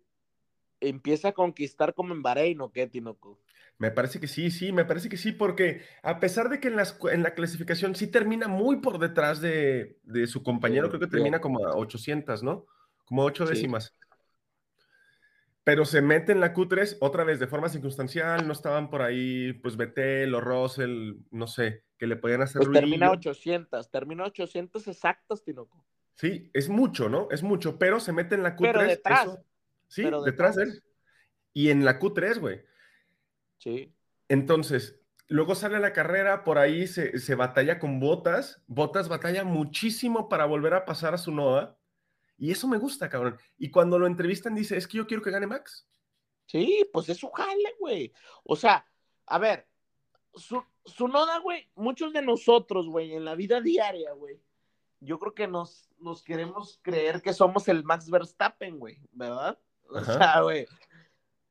empieza a conquistar como en Bahrein, ¿o qué, Tinoco? Me parece que sí, sí, me parece que sí, porque a pesar de que en, las, en la clasificación sí termina muy por detrás de, de su compañero, Sí, creo que termina como a 800, ¿no? Como 8 Sí. Pero se mete en la Q3 otra vez de forma circunstancial, no estaban por ahí, pues Betel o Russell, no sé. que le podían hacer Pues termina ruidillo. 800, termina 800 exactas, Tinoco. Sí, es mucho, ¿no? Es mucho, pero se mete en la Q3. Pero detrás, eso- sí, pero detrás de detrás. él. Y en la Q3, güey. Sí. Entonces, luego sale la carrera, por ahí se, se batalla con Botas. Botas batalla muchísimo para volver a pasar a su noda. Y eso me gusta, cabrón. Y cuando lo entrevistan, dice: Es que yo quiero que gane Max. Sí, pues es su jale, güey. O sea, a ver, su, su noda, güey, muchos de nosotros, güey, en la vida diaria, güey, yo creo que nos, nos queremos creer que somos el Max Verstappen, güey, ¿verdad? O Ajá. sea, güey,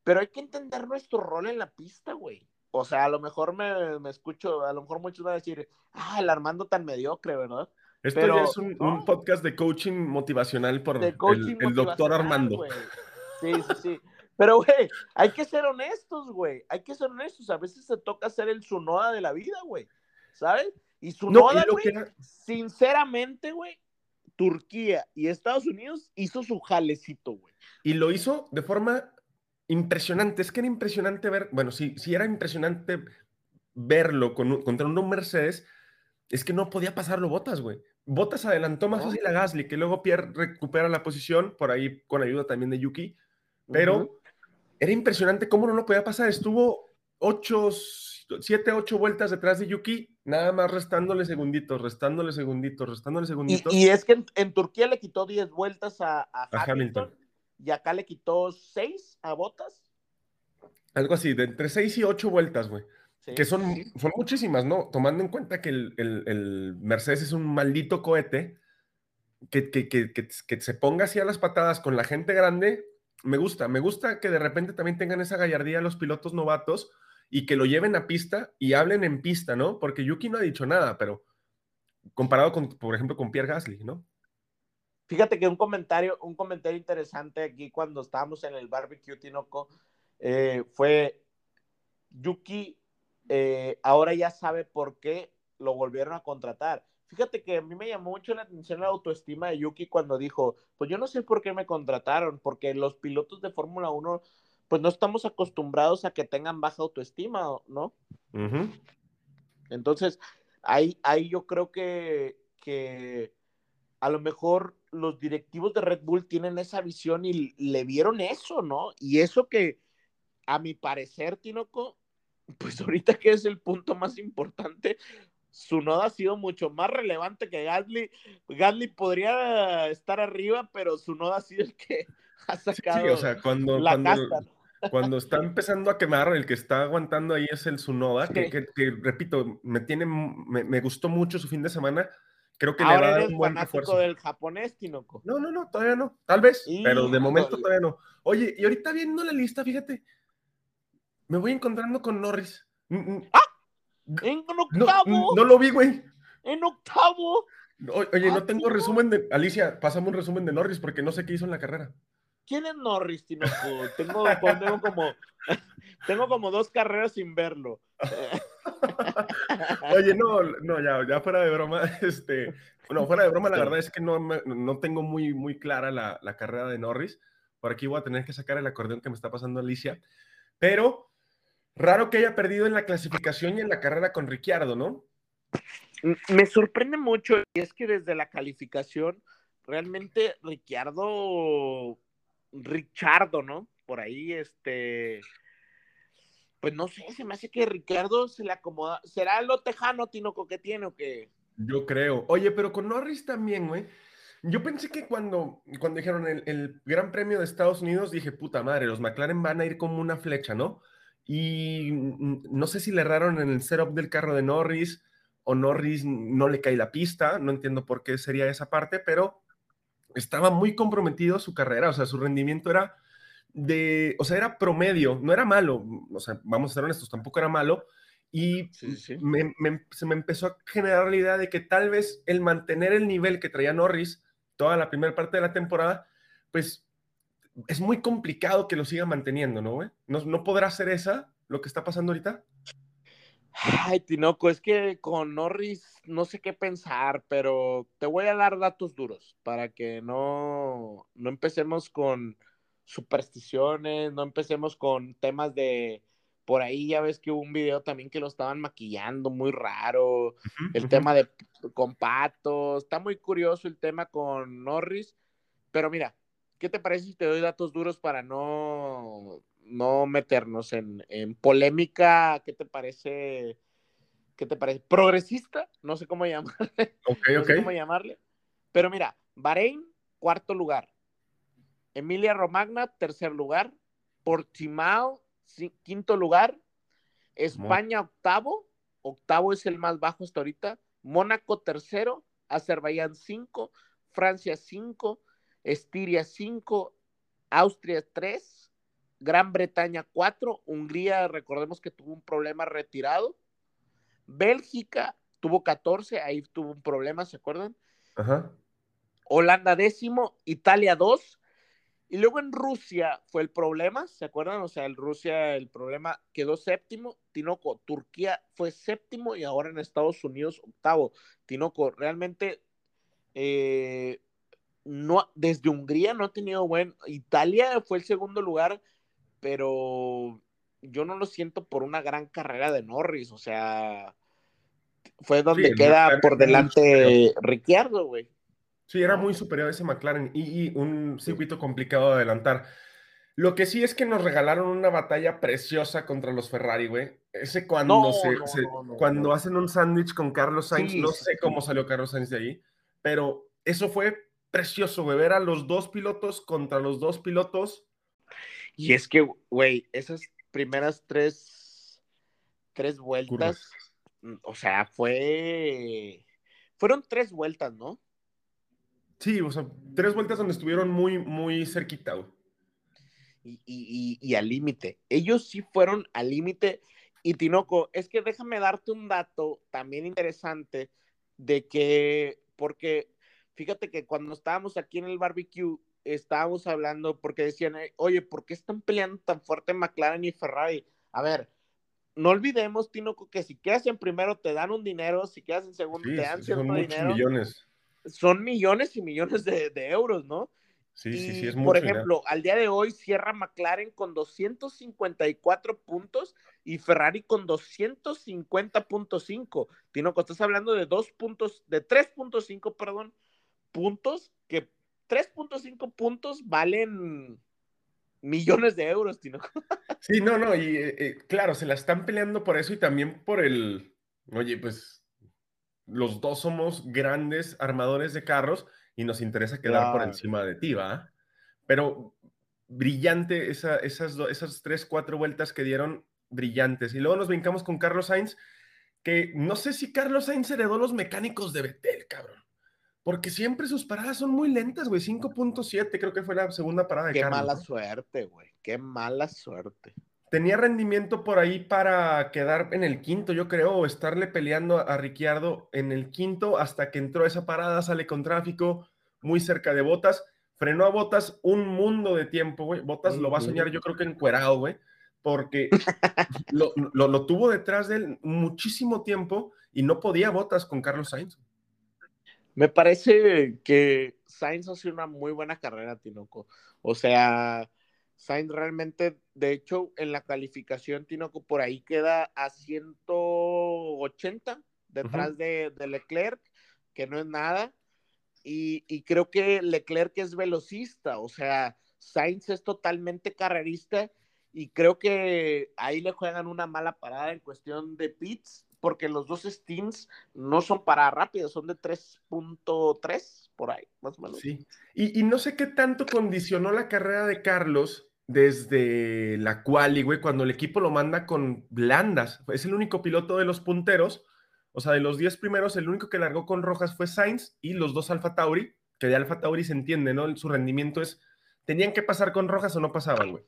pero hay que entender nuestro rol en la pista, güey. O sea, a lo mejor me, me escucho, a lo mejor muchos van a decir, ah, el Armando tan mediocre, ¿verdad? Esto Pero, ya es un, un ¿no? podcast de coaching motivacional por de el, coaching el doctor Armando. güey. Sí, sí, sí. Pero, güey, hay que ser honestos, güey. Hay que ser honestos. A veces se toca ser el Sunoda de la vida, güey. ¿Sabes? Y No, Sunoda, güey, que era- sinceramente, güey, Turquía y Estados Unidos hizo su jalecito, güey. Y lo hizo de forma impresionante. Es que era impresionante ver, bueno, sí, sí era impresionante verlo con un- contra un Mercedes, es que no podía pasarlo Botas, güey. Botas adelantó más fácil a Gasly, que luego Pierre recupera la posición, por ahí con ayuda también de Yuki, pero era impresionante cómo no lo podía pasar. Estuvo ocho, siete, ocho vueltas detrás de Yuki, nada más restándole segunditos, restándole segunditos, restándole Y, segunditos. y es que en, en Turquía le quitó 10 vueltas a, a A Hamilton, Hamilton. y acá le quitó 6 a Botas. Algo así, de entre seis y ocho vueltas, güey. Sí, que son, sí. son muchísimas, ¿no? Tomando en cuenta que el, el- el Mercedes es un maldito cohete, que, que, que, que, que se ponga así a las patadas con la gente grande, me gusta, me gusta que de repente también tengan esa gallardía los pilotos novatos y que lo lleven a pista y hablen en pista, ¿no? Porque Yuki no ha dicho nada, pero comparado con, por ejemplo, con Pierre Gasly, ¿no? Fíjate que un comentario, un comentario interesante aquí cuando estábamos en el barbecue Tinoco eh, fue Yuki eh, ahora ya sabe por qué lo volvieron a contratar. Fíjate que a mí me llamó mucho la atención la autoestima de Yuki cuando dijo, pues yo no sé por qué me contrataron, porque los pilotos de Fórmula 1 pues no estamos acostumbrados a que tengan baja autoestima, ¿no? Ujú. Entonces, ahí, ahí yo creo que, que a lo mejor los directivos de Red Bull tienen esa visión y le vieron eso, ¿no? Y eso que, a mi parecer, Tinoco, pues ahorita que es el punto más importante, su noda ha sido mucho más relevante que Gasly. Gasly podría estar arriba, pero su noda ha sido el que ha Sí, sacado sí, o sea, cuando, la cuando, casta. cuando está empezando a quemar, el que está aguantando ahí es el Sunoda, que, Sí. que- que, repito, me, tiene, me, me gustó mucho su fin de semana. Creo que le va a Ahora dar un buen refuerzo. del japonés, Tinoco. No, no, no, todavía no. Tal vez, pero de momento todavía no. Oye, y ahorita viendo la lista, fíjate, me voy encontrando con Norris. Mm, En octavo, no lo vi, güey. en octavo. Oye, no Ah, tengo ¿sí, no? resumen de. Alicia, pásame un resumen de Norris porque no sé qué hizo en la carrera. ¿Quién es Norris, Tinoco? Tengo, tengo como [LAUGHS] tengo como dos carreras sin verlo. [LAUGHS] Oye, no, no, ya, ya fuera de broma, [LAUGHS] este, no, fuera de broma, la Sí. verdad es que no, me- no tengo muy, muy clara la, la carrera de Norris. Por aquí voy a tener que sacar el acordeón que me está pasando Alicia. Pero raro que haya perdido en la clasificación y en la carrera con Ricciardo, ¿no? Me sorprende mucho y es que desde la calificación realmente Ricciardo Richardo, ¿no? Por ahí este pues no sé, se me hace que Ricardo se le acomoda. ¿Será lo tejano, Tinoco, que tiene o qué? Yo creo. Oye, pero con Norris también, güey. Yo pensé que cuando, cuando dijeron el, el Gran Premio de Estados Unidos, dije, puta madre, los McLaren van a ir como una flecha, ¿no? Y no sé si le erraron en el setup del carro de Norris o Norris no le cae la pista, no entiendo por qué sería esa parte, pero estaba muy comprometido su carrera, o sea, su rendimiento era de, o sea, era promedio, no era malo, o sea, vamos a ser honestos, tampoco era malo, y Sí, sí, sí. me- me- se me empezó a generar la idea de que tal vez el mantener el nivel que traía Norris toda la primera parte de la temporada, pues es muy complicado que lo siga manteniendo, ¿no, güey? ¿No, no podrá ser esa lo que está pasando ahorita? Ay, Tinoco, es que con Norris no sé qué pensar, pero te voy a dar datos duros para que no, no empecemos con supersticiones, no empecemos con temas de Por ahí ya ves que hubo un video también que lo estaban maquillando muy raro. el tema de con patos. Está muy curioso el tema con Norris. Pero mira, ¿qué te parece si te doy datos duros para no, no meternos en, polémica? ¿Qué te parece? ¿Qué te parece? ¿Progresista? No sé cómo llamarle. [LAUGHS] Ok, no Sé cómo llamarle. Pero mira, Bahrein, cuarto lugar. Emilia Romagna, tercer lugar. Portimao, quinto lugar. España, octavo. Octavo es el más bajo hasta ahorita. Mónaco, tercero. Azerbaiyán, cinco. Francia, cinco. Estiria, cinco. Austria, tres. Gran Bretaña, cuatro. Hungría, recordemos que tuvo un problema retirado. Bélgica tuvo 14, ahí tuvo un problema, ¿se acuerdan? Ajá. Holanda décimo, Italia dos, y luego en Rusia fue el problema, ¿se acuerdan? O sea, en Rusia el problema quedó séptimo. Tinoco, Turquía fue séptimo y ahora en Estados Unidos octavo. Tinoco, realmente eh, no, desde Hungría no ha tenido buen. Italia fue el segundo lugar, pero yo no lo siento por una gran carrera de Norris. O sea, fue donde queda por delante Ricciardo, güey. Sí, era muy superior a ese McLaren y, un circuito complicado de adelantar. Lo que sí es que nos regalaron una batalla preciosa contra los Ferrari, güey. Ese cuando, se, cuando hacen un sándwich con Carlos Sainz, no sé cómo salió Carlos Sainz de ahí, pero eso fue precioso, güey, ver a los dos pilotos contra los dos pilotos. Y es que, güey, esas primeras tres, tres vueltas, o sea, fue... Fueron tres vueltas, ¿no? Sí, o sea, tres vueltas donde estuvieron muy, muy cerquita. Y, y, y, al límite. Ellos sí fueron al límite. Y Tinoco, es que déjame darte un dato también interesante de que, porque fíjate que cuando estábamos aquí en el barbecue, estábamos hablando porque decían, oye, ¿por qué están peleando tan fuerte McLaren y Ferrari? A ver, no olvidemos, Tinoco, que si quedas en primero te dan un dinero, si quedas en segundo te dan cierto dinero. millones son millones y millones de, euros, ¿no? Sí, sí, sí, es mucho. Por ejemplo, al día de hoy cierra McLaren con 254 puntos y Ferrari con 250.5. Tinoco, estás hablando de dos puntos, de 3.5, perdón, puntos, que 3.5 puntos valen millones de euros, Tinoco. [LAUGHS] Sí, no, no, y eh, eh, claro, se la están peleando por eso y también por el, oye, pues los dos somos grandes armadores de carros y nos interesa quedar por encima de ti, ¿va? Pero brillante esa, esas, esas tres, cuatro vueltas que dieron brillantes. Y luego nos brincamos con Carlos Sainz, que no sé si Carlos Sainz heredó los mecánicos de Betel, cabrón. Porque siempre sus paradas son muy lentas, güey. 5.7 creo que fue la segunda parada de Qué mala suerte, güey. Qué mala suerte tenía rendimiento por ahí para quedar en el quinto, yo creo, o estarle peleando a Ricciardo en el quinto hasta que entró esa parada, sale con tráfico, muy cerca de Botas, frenó a Botas un mundo de tiempo, güey. Botas lo va a soñar, yo creo que encuerado, güey, porque [LAUGHS] lo, lo, tuvo detrás de él muchísimo tiempo y no podía Botas con Carlos Sainz. Me parece que Sainz hace una muy buena carrera, Tinoco. O sea, Sainz realmente, de hecho, en la calificación, Tinoco por ahí queda a 180 detrás de, Leclerc, que no es nada. Y, creo que Leclerc es velocista, o sea, Sainz es totalmente carrerista y creo que ahí le juegan una mala parada en cuestión de pits, porque los dos stints no son para rápidos, son de 3.3 por ahí, más o menos. Sí, y, no sé qué tanto condicionó la carrera de Carlos desde la quali, güey, cuando el equipo lo manda con blandas. Es el único piloto de los punteros, o sea, de los 10 primeros, el único que largó con rojas fue Sainz y los dos Alfa Tauri, que de Alfa Tauri se entiende, ¿no? Su rendimiento es, tenían que pasar con rojas o no pasaban, güey.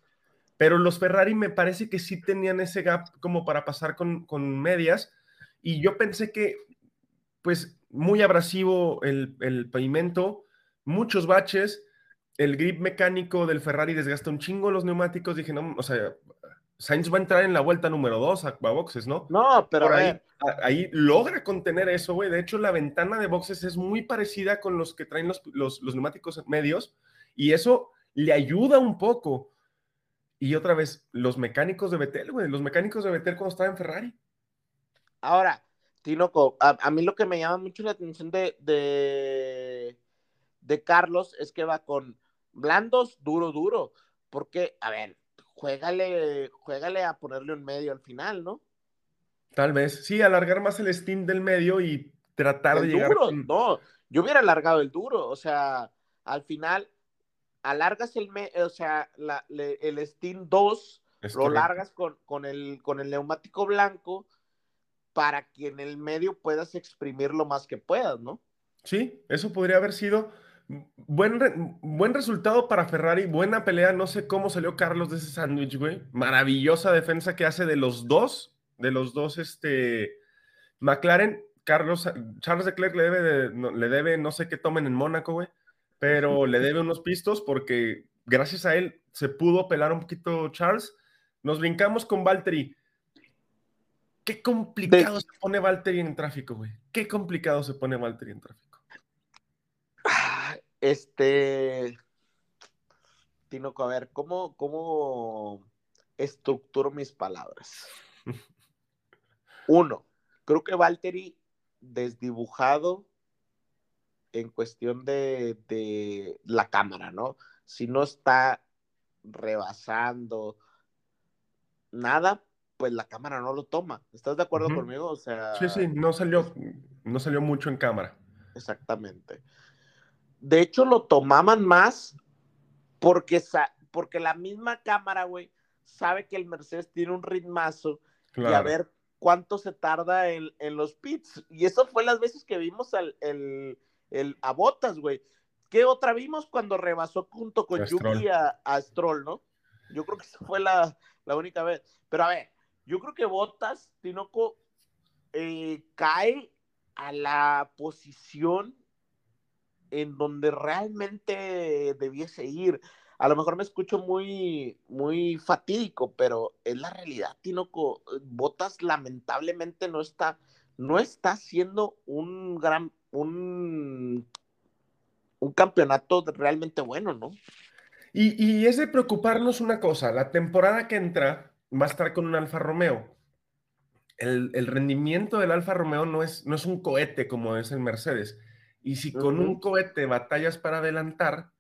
Pero los Ferrari me parece que sí tenían ese gap como para pasar con medias. Y yo pensé que, pues, muy abrasivo el, el pavimento, muchos baches, el grip mecánico del Ferrari desgasta un chingo los neumáticos. Dije, no, o sea, Sainz va a entrar en la vuelta número 2 a, boxes, ¿no? No, pero ahí, ahí, logra contener eso, güey. De hecho, la ventana de boxes es muy parecida con los que traen los, los, neumáticos medios y eso le ayuda un poco. Y otra vez, los mecánicos de Betel, güey, los mecánicos de Betel cuando estaba en Ferrari. Ahora, Tinoco, a, mí lo que me llama mucho la atención de, de, de Carlos es que va con blandos, duro, duro. Porque, a ver, juégale, juégale a ponerle un medio al final, ¿no? Tal vez, sí, alargar más el steam del medio y tratar de llegar. Duro, no, yo hubiera alargado el duro, o sea, al final alargas el, o sea, el Steam 2, lo largas con, con, el, con el neumático blanco para que en el medio puedas exprimir lo más que puedas, ¿no? Sí, eso podría haber sido buen, buen resultado para Ferrari, buena pelea, no sé cómo salió Carlos de ese sándwich, güey. Maravillosa defensa que hace de los dos, de los dos, este, McLaren. Carlos, Charles Leclerc le debe, le debe no sé qué tomen en Mónaco, güey pero [LAUGHS] le debe unos pistos porque gracias a él se pudo pelar un poquito Charles. Nos brincamos con Valtteri. Qué complicado se pone Valtteri en tráfico, güey. Qué complicado se pone Valtteri en tráfico. Ah, este. Tinoco, a ver, ¿cómo, cómo estructuro mis palabras? Uno, creo que Valtteri desdibujado en cuestión de, la cámara, ¿no? Si no está rebasando nada, pues la cámara no lo toma. ¿Estás de acuerdo conmigo? O sea. Sí, sí, no salió, no salió mucho en cámara. Exactamente. De hecho, lo tomaban más porque, porque la misma cámara, güey, sabe que el Mercedes tiene un ritmazo y a ver cuánto se tarda en, los pits. Y eso fue las veces que vimos al, el, el, a Botas, güey. ¿Qué otra vimos cuando rebasó junto con Yuki a, Stroll, no? Yo creo que esa fue la, única vez. Pero a ver, yo creo que Botas, Tinoco, eh, cae a la posición en donde realmente debiese ir. A lo mejor me escucho muy, muy fatídico, pero es la realidad, Tinoco. Botas lamentablemente no está, no está haciendo un gran, un, un campeonato realmente bueno, ¿no? Y, es de preocuparnos una cosa, la temporada que entra va a estar con un Alfa Romeo. El, rendimiento del Alfa Romeo no es, no es un cohete como es el Mercedes. Y si con un cohete batallas para adelantar,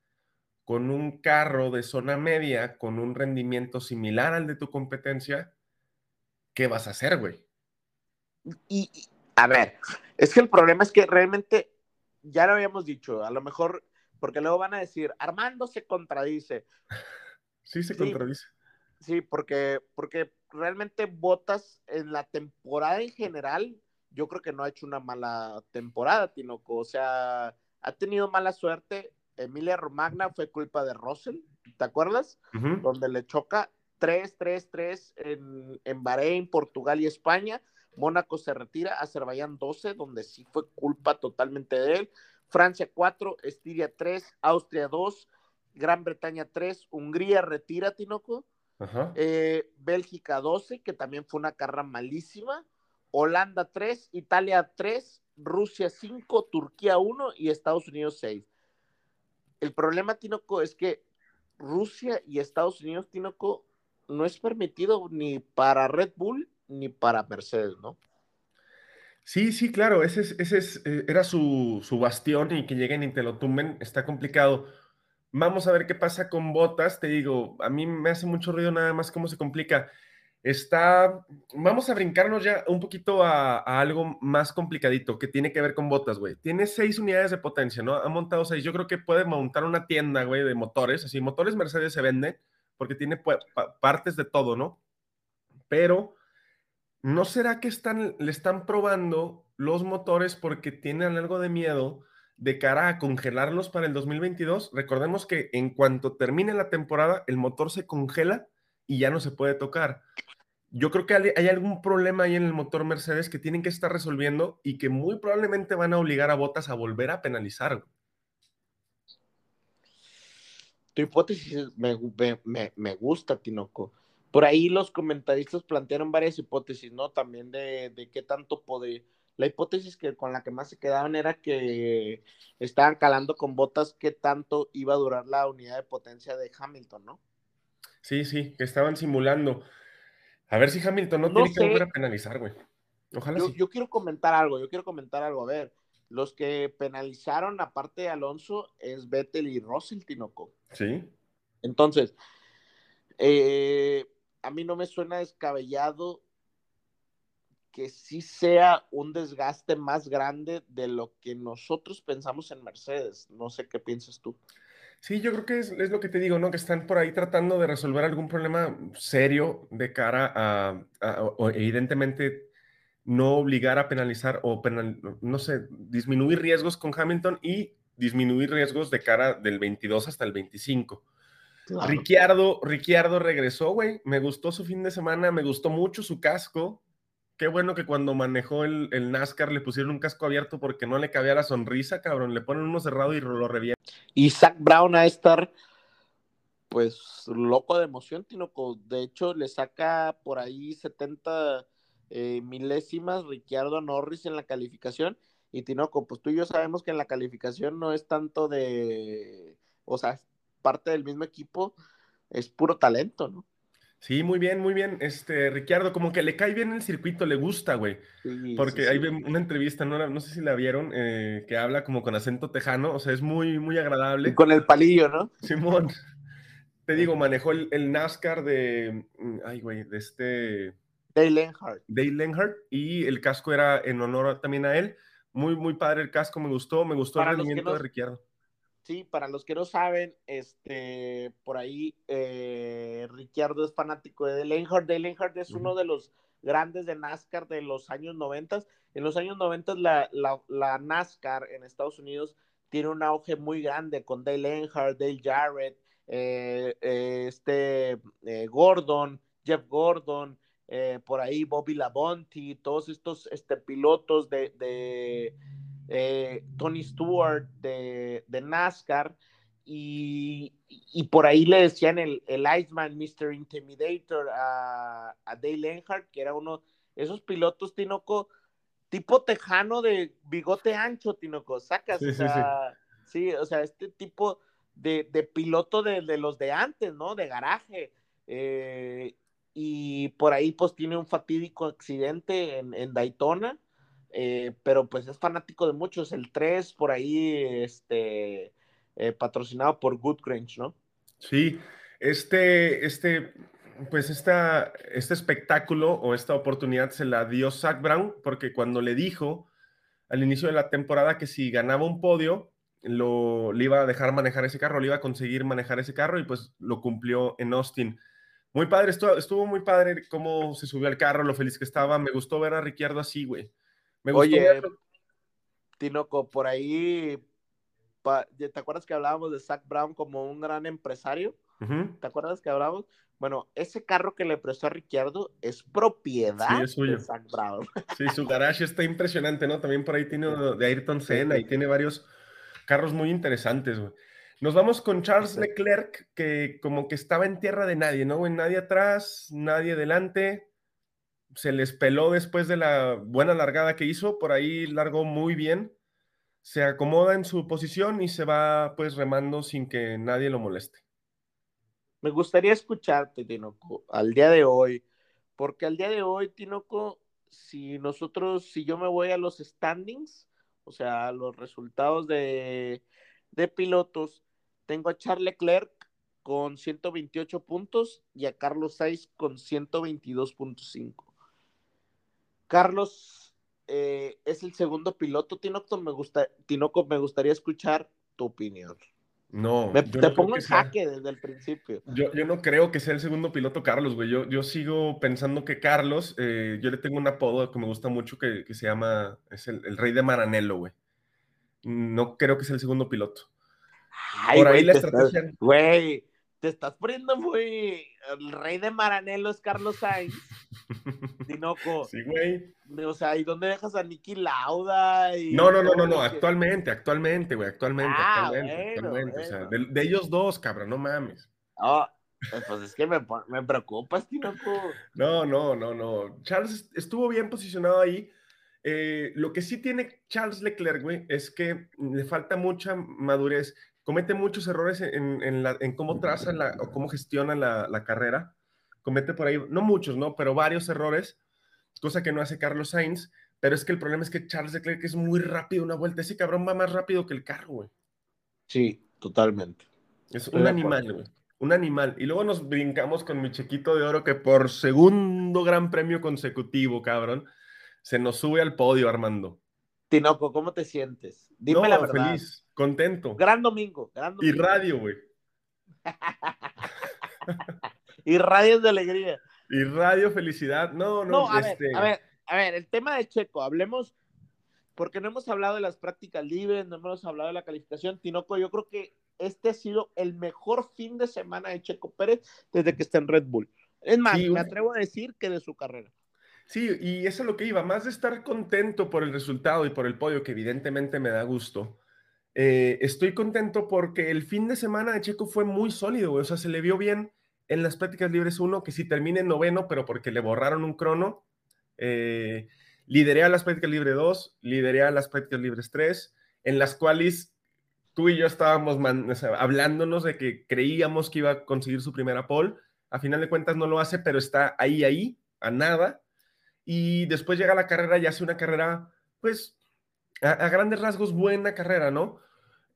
con un carro de zona media, con un rendimiento similar al de tu competencia, ¿qué vas a hacer, güey? y, a ver, es que el problema es que realmente, ya lo habíamos dicho, a lo mejor, porque luego van a decir, Armando se contradice. [LAUGHS] Sí, se contradice. Sí, porque, porque realmente Botas en la temporada en general, yo creo que no ha hecho una mala temporada, Tinoco. O sea, ha tenido mala suerte. Emilia Romagna fue culpa de Russell, ¿te acuerdas? Donde le choca 3-3-3 en, en Bahrein, Portugal y España. Mónaco se retira, Azerbaiyán 12, donde sí fue culpa totalmente de él. Francia 4, Estiria 3, Austria 2, Gran Bretaña 3, Hungría retira Tinoco. Eh, Bélgica 12, que también fue una carrera malísima. Holanda 3, Italia 3, Rusia 5, Turquía 1 y Estados Unidos 6. El problema, Tinoco, es que Rusia y Estados Unidos, Tinoco, no es permitido ni para Red Bull ni para Mercedes, ¿no? Sí, sí, claro, ese, ese eh, era su, bastión y que lleguen y te lo tumben, está complicado. Vamos a ver qué pasa con Botas, te digo, a mí me hace mucho ruido nada más cómo se complica. Está, vamos a brincarnos ya un poquito a, algo más complicadito que tiene que ver con Botas, güey. Tiene seis unidades de potencia, ¿no? Ha montado seis. Yo creo que puede montar una tienda, güey, de motores. Así, motores Mercedes se venden porque tiene partes de todo, ¿no? Pero ¿no será que están, le están probando los motores porque tienen algo de miedo de cara a congelarlos para el 2022? Recordemos que en cuanto termine la temporada, el motor se congela y ya no se puede tocar. Yo creo que hay algún problema ahí en el motor Mercedes que tienen que estar resolviendo y que muy probablemente van a obligar a Botas a volver a penalizar. Tu hipótesis me, me, me gusta, Tinoco por ahí los comentaristas plantearon varias hipótesis, ¿no? También de, qué tanto poder. La hipótesis que con la que más se quedaban era que estaban calando con botas qué tanto iba a durar la unidad de potencia de Hamilton, ¿no? Sí, sí, que estaban simulando. A ver si Hamilton no, tiene que volver a penalizar, güey. Ojalá yo, sí. yo quiero comentar algo, yo quiero comentar algo. A ver, los que penalizaron, aparte de Alonso, es Vettel y Russell Tinoco. Sí. Entonces, eh, a mí no me suena descabellado que sí sea un desgaste más grande de lo que nosotros pensamos en Mercedes. No sé qué piensas tú. Sí, yo creo que es, lo que te digo, ¿no? Que están por ahí tratando de resolver algún problema serio de cara a, evidentemente, no obligar a penalizar o, no sé, disminuir riesgos con Hamilton y disminuir riesgos de cara del 22 hasta el 25. Ricciardo, Ricciardo regresó, güey. Me gustó su fin de semana, me gustó mucho su casco. Qué bueno que cuando manejó el, NASCAR le pusieron un casco abierto porque no le cabía la sonrisa, cabrón. Le ponen uno cerrado y lo revientan. Y Zach Brown a estar, pues, loco de emoción, Tinoco. De hecho, le saca por ahí 70 eh, milésimas Ricciardo Norris en la calificación. Y Tinoco, pues tú y yo sabemos que en la calificación no es tanto de, o sea, parte del mismo equipo, es puro talento, ¿no? Sí, muy bien, muy bien. Este, Ricciardo, como que le cae bien el circuito, le gusta, güey. porque hay una entrevista, no, no sé si la vieron, eh, que habla como con acento tejano, o sea, es muy, muy agradable. con el palillo, ¿no? Simón. [LAUGHS] Te digo, manejó el, NASCAR de, mm, ay, güey, de este... Dale Earnhardt. Dale Earnhardt, y el casco era en honor también a él. Muy, muy padre el casco, me gustó, me gustó el rendimiento de Ricciardo. Sí, para los que no saben, este, por ahí eh, Ricciardo es fanático de Dale Earnhardt. Dale Earnhardt es uno de los grandes de NASCAR de los años 90. En los años 90 la, la, NASCAR en Estados Unidos tiene un auge muy grande con Dale Earnhardt, Dale Jarrett, eh, eh, este, Gordon, Jeff Gordon, por ahí Bobby Labonte, todos estos este, pilotos de eh, Tony Stewart de, NASCAR, y, por ahí le decían el, el Iceman, Mr. Intimidator a, Dale Earnhardt, que era uno de esos pilotos, Tinoco, tipo tejano de bigote ancho, Tinoco, sacas, sí, o sea, sí, o sea, este tipo de, piloto de, los de antes, ¿no? De garaje. Eh, y por ahí pues tiene un fatídico accidente en, en Daytona eh, pero pues es fanático de muchos. El 3 por ahí, este, eh, patrocinado por Goodgrange, ¿no? Sí, este, este, pues esta, este espectáculo o esta oportunidad se la dio Zach Brown porque cuando le dijo al inicio de la temporada que si ganaba un podio, lo, le iba a dejar manejar ese carro, le iba a conseguir manejar ese carro y pues lo cumplió en Austin. Muy padre, estuvo, estuvo muy padre cómo se subió al carro, lo feliz que estaba. Me gustó ver a Ricciardo así, güey. Oye, Tinoco, por ahí, ¿te acuerdas que hablábamos de Zach Brown como un gran empresario? ¿Te acuerdas que hablábamos? Bueno, ese carro que le prestó a Ricciardo es propiedad de Zach Brown. [LAUGHS] Sí, su garage está impresionante, ¿no? También por ahí tiene de Ayrton Senna y tiene varios carros muy interesantes, güey. Nos vamos con Charles Leclerc, que como que estaba en tierra de nadie, ¿no? Nadie atrás, nadie delante se les peló después de la buena largada que hizo, por ahí largó muy bien, se acomoda en su posición y se va pues remando sin que nadie lo moleste. Me gustaría escucharte, Tinoco, al día de hoy, porque al día de hoy, Tinoco, si nosotros, si yo me voy a los standings, o sea, los resultados de, de pilotos, tengo a Charles Leclerc con 128 puntos y a Carlos Sainz con 122.5. Carlos eh, es el segundo piloto. Tinoco me, gusta, Tinoco, me gustaría escuchar tu opinión. No. te pongo en jaque desde el principio. Yo, no creo que sea el segundo piloto Carlos, güey. Yo, yo sigo pensando que Carlos, eh, yo le tengo un apodo que me gusta mucho que, se llama, es el, rey de Maranello, güey. No creo que sea el segundo piloto. Por ahí la estrategia. Güey, te estás poniendo muy. El rey de Maranelo es Carlos Sainz. [LAUGHS] Dinoco. Sí, güey. O sea, ¿y dónde dejas a Niki Lauda? Y no, no, no, no, no, actualmente, actualmente, güey, actualmente, ah, actualmente, actualmente. O sea, de, ellos dos, cabrón, no mames. Oh, pues es que me, me preocupas, Tinoco. No, no, no, no. Charles estuvo bien posicionado ahí. Eh, lo que sí tiene Charles Leclerc, güey, es que le falta mucha madurez comete muchos errores en, cómo traza o cómo gestiona la, carrera. Comete por ahí, no muchos, ¿no? Pero varios errores, cosa que no hace Carlos Sainz. Pero es que el problema es que Charles Leclerc es muy rápido una vuelta. Ese cabrón va más rápido que el carro, güey. Sí, totalmente. Es un animal, güey. Un animal. Y luego nos brincamos con mi chiquito de oro que por segundo gran premio consecutivo, cabrón, se nos sube al podio, Armando. Tinoco, ¿cómo te sientes? Dime la verdad. feliz, contento. Gran domingo, gran domingo. [LAUGHS] Y radio, güey. y radio de alegría. Y radio felicidad. No, no, a, ver, este a ver, a ver, el tema de Checo, hablemos, porque no hemos hablado de las prácticas libres, no hemos hablado de la calificación. Tinoco, yo creo que este ha sido el mejor fin de semana de Checo Pérez desde que está en Red Bull. Es más, me atrevo a decir que de su carrera. Sí, y eso es lo que iba, más de estar contento por el resultado y por el podio, que evidentemente me da gusto. Eh, estoy contento porque el fin de semana de Checo fue muy sólido, o sea, se le vio bien en las prácticas libres uno, que sí termine en noveno, pero porque le borraron un crono. Eh, lideré a las prácticas libres 2, lideré a las prácticas libres 3, en las cuales tú y yo estábamos hablándonos de que creíamos que iba a conseguir su primera pole. A final de cuentas no lo hace, pero está ahí, ahí, a nada y después llega la carrera y hace una carrera, pues, a, grandes rasgos, buena carrera, ¿no?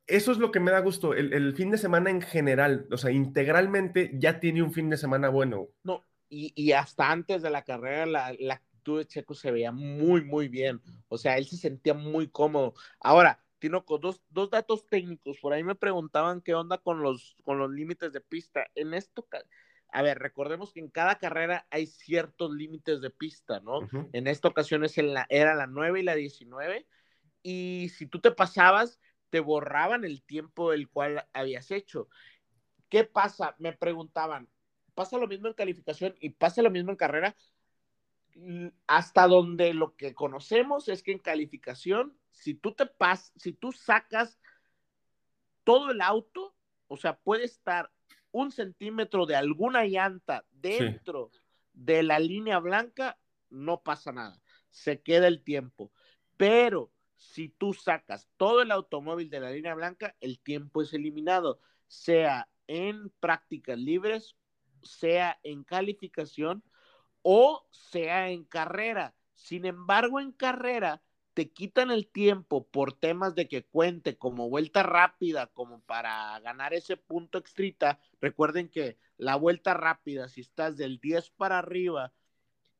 Eso es lo que me da gusto, el, fin de semana en general, o sea, integralmente ya tiene un fin de semana bueno. No, y, hasta antes de la carrera, la, la actitud de Checo se veía muy, muy bien, o sea, él se sentía muy cómodo. Ahora, Tinoco, dos, dos datos técnicos, por ahí me preguntaban qué onda con los, con los límites de pista. En esto, a ver, recordemos que en cada carrera hay ciertos límites de pista, ¿no? En esta ocasión es en la, era la 9 y la 19, y si tú te pasabas, te borraban el tiempo del cual habías hecho. ¿Qué pasa? Me preguntaban, ¿pasa lo mismo en calificación y pasa lo mismo en carrera? Hasta donde lo que conocemos es que en calificación, si tú te pas, si tú sacas todo el auto, o sea, puede estar un centímetro de alguna llanta dentro de la línea blanca, no pasa nada, se queda el tiempo. Pero si tú sacas todo el automóvil de la línea blanca, el tiempo es eliminado, sea en prácticas libres, sea en calificación o sea en carrera. Sin embargo, en carrera, te quitan el tiempo por temas de que cuente como vuelta rápida, como para ganar ese punto extrita. Recuerden que la vuelta rápida, si estás del 10 para arriba,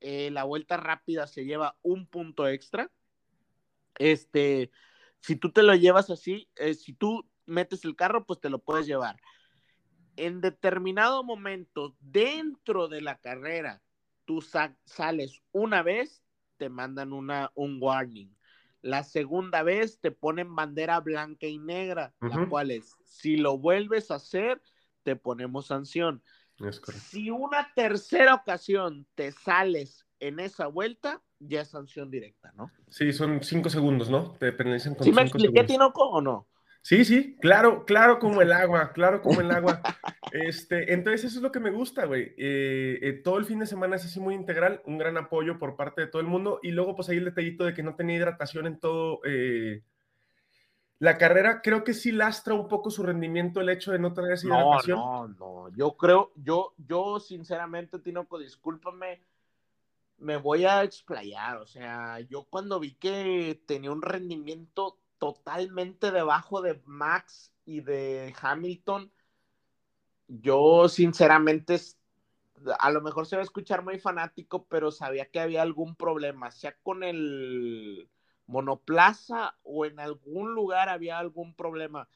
eh, la vuelta rápida se lleva un punto extra. Este, si tú te lo llevas así, eh, si tú metes el carro, pues te lo puedes llevar. En determinado momento, dentro de la carrera, tú sales una vez, te mandan una, un warning. La segunda vez te ponen bandera blanca y negra, la cual es, si lo vuelves a hacer, te ponemos sanción. si una tercera ocasión te sales en esa vuelta, ya es sanción directa, ¿no? Sí, son cinco segundos, ¿no? Te penalizan con ¿Sí me expliqué, Tinoco, o no? Sí, sí, claro, claro como el [LAUGHS] agua, claro como el agua. Este, entonces eso es lo que me gusta, güey. Eh, eh, todo el fin de semana es así muy integral, un gran apoyo por parte de todo el mundo y luego pues ahí el detallito de que no tenía hidratación en todo. Eh, la carrera creo que sí lastra un poco su rendimiento el hecho de no tener esa hidratación. No, no, no, yo creo, yo, yo sinceramente, Tinoco, discúlpame, me voy a explayar, o sea, yo cuando vi que tenía un rendimiento totalmente debajo de Max y de Hamilton, yo sinceramente, a lo mejor se va a escuchar muy fanático, pero sabía que había algún problema, sea con el monoplaza o en algún lugar había algún problema.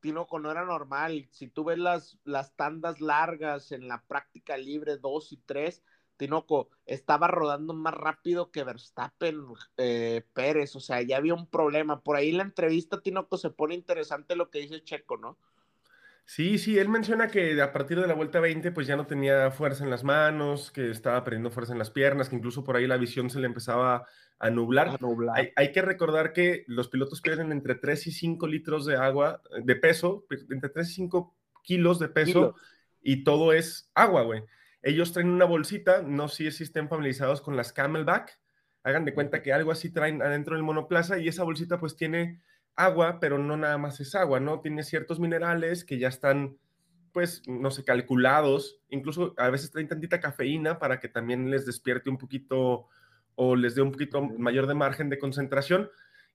Tinoco, no era normal. Si tú ves las, las tandas largas en la práctica libre 2 y 3, Tinoco estaba rodando más rápido que Verstappen eh, Pérez, o sea, ya había un problema. Por ahí en la entrevista, Tinoco, se pone interesante lo que dice Checo, ¿no? Sí, sí, él menciona que a partir de la vuelta 20 pues ya no tenía fuerza en las manos, que estaba perdiendo fuerza en las piernas, que incluso por ahí la visión se le empezaba a nublar. Hay, que recordar que los pilotos pierden entre 3 y 5 litros de agua, de peso, entre 3 y 5 kilos de peso y todo es agua, güey. Ellos traen una bolsita, no sé si estén familiarizados con las Camelback, hagan de cuenta que algo así traen adentro del monoplaza y esa bolsita pues tiene agua, pero no nada más es agua, ¿no? Tiene ciertos minerales que ya están, pues, no sé, calculados, incluso a veces traen tantita cafeína para que también les despierte un poquito o les dé un poquito mayor de margen de concentración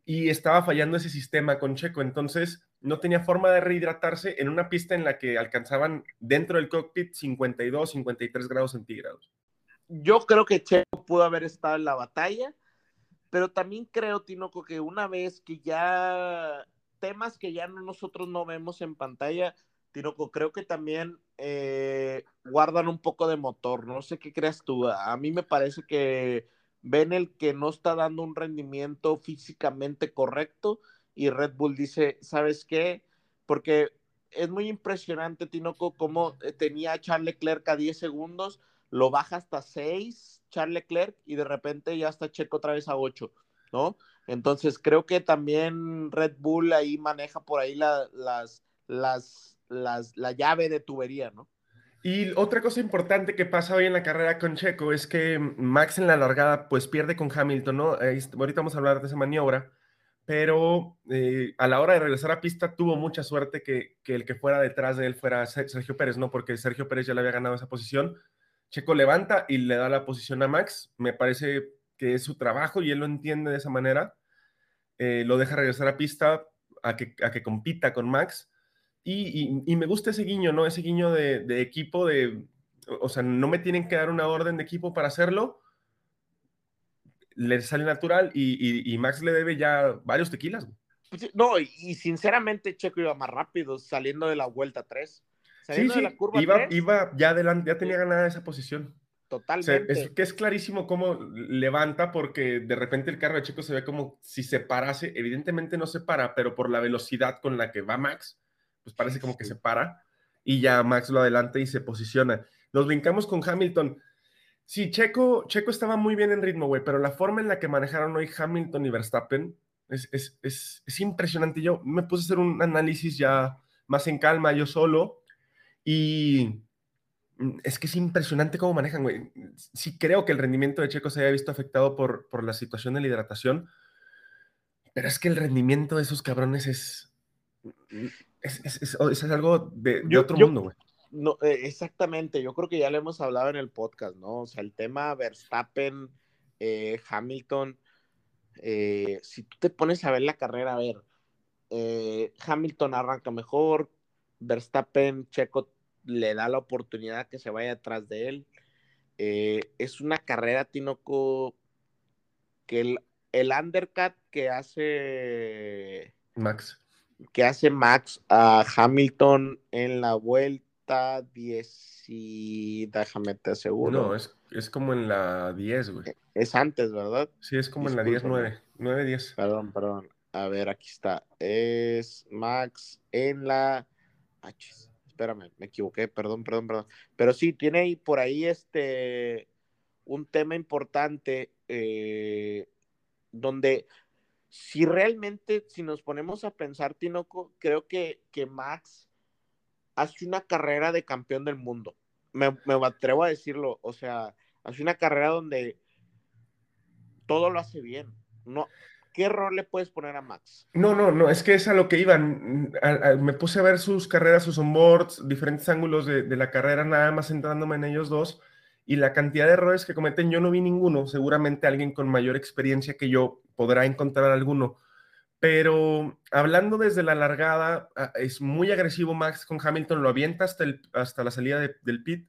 y estaba fallando ese sistema con Checo, entonces no tenía forma de rehidratarse en una pista en la que alcanzaban dentro del cockpit 52, 53 grados centígrados. Yo creo que Checo pudo haber estado en la batalla, pero también creo, Tinoco, que una vez que ya temas que ya nosotros no vemos en pantalla, Tinoco, creo que también eh, guardan un poco de motor. No sé qué creas tú. A mí me parece que ven el que no está dando un rendimiento físicamente correcto y Red Bull dice, ¿sabes qué? Porque es muy impresionante, Tinoco, cómo eh, tenía a Charles Leclerc a 10 segundos, lo baja hasta 6, Charles Leclerc, y de repente ya está Checo otra vez a 8, ¿no? Entonces creo que también Red Bull ahí maneja por ahí la, las, las, las, la llave de tubería, ¿no? Y otra cosa importante que pasa hoy en la carrera con Checo es que Max en la largada pues pierde con Hamilton, ¿no? ahorita vamos a hablar de esa maniobra, pero eh, a la hora de regresar a pista tuvo mucha suerte que, el que fuera detrás de él fuera Sergio Pérez, ¿no? Porque Sergio Pérez ya le había ganado esa posición. Checo levanta y le da la posición a Max. Me parece que es su trabajo y él lo entiende de esa manera. Eh, lo deja regresar a pista a que compita con Max y, me gusta ese guiño, ¿no? Ese guiño de, equipo, de, o sea, no me tienen que dar una orden de equipo para hacerlo. Le sale natural y, Max le debe ya varios tequilas. Pues no, y, sinceramente Checo iba más rápido saliendo de la vuelta 3. Saliendo de la curva iba, iba ya adelante, ya tenía ganada esa posición. Totalmente. es que es clarísimo cómo levanta porque de repente el carro de Checo se ve como si se parase. Evidentemente no se para, pero por la velocidad con la que va Max, pues parece como que se para y ya Max lo adelanta y se posiciona. Nos brincamos con Hamilton. Sí, Checo, Checo estaba muy bien en ritmo, güey, pero la forma en la que manejaron hoy Hamilton y Verstappen es, es, es, es impresionante. Yo me puse a hacer un análisis ya más en calma, yo solo, y es que es impresionante cómo manejan, güey. Sí creo que el rendimiento de Checo se haya visto afectado por, por la situación de la hidratación, pero es que el rendimiento de esos cabrones es, es, algo de, otro mundo, güey. No, eh, exactamente, yo creo que ya le hemos hablado en el podcast, ¿no? O sea, el tema Verstappen, eh, Hamilton, eh, si tú te pones a ver la carrera, a ver, Hamilton arranca mejor, Verstappen, Checo le da la oportunidad que se vaya atrás de él. es una carrera, Tinoco, que el, el undercut que hace Max que hace Max a Hamilton en la vuelta 10 y déjame te aseguro. No, es, es como en la 10, güey. Es antes, ¿verdad? Sí, es como en la 10, 9, 9, 10. Perdón, perdón. A ver, aquí está. Es Max en la... Ah, espérame, me equivoqué, perdón, perdón, perdón. Pero sí, tiene ahí por ahí este un tema importante eh, donde si realmente, si nos ponemos a pensar, Tinoco, creo que, que Max hace una carrera de campeón del mundo. Me, atrevo a decirlo. O sea, hace una carrera donde todo lo hace bien. No, ¿Qué error le puedes poner a Max? No, no, no, es que es a lo que iban. me puse a ver sus carreras, sus onboards, diferentes ángulos de, de, la carrera, nada más centrándome en ellos dos. Y la cantidad de errores que cometen, yo no vi ninguno. Seguramente alguien con mayor experiencia que yo podrá encontrar alguno. Pero hablando desde la largada, ah, es muy agresivo Max con Hamilton, lo avienta hasta, hasta la salida del pit.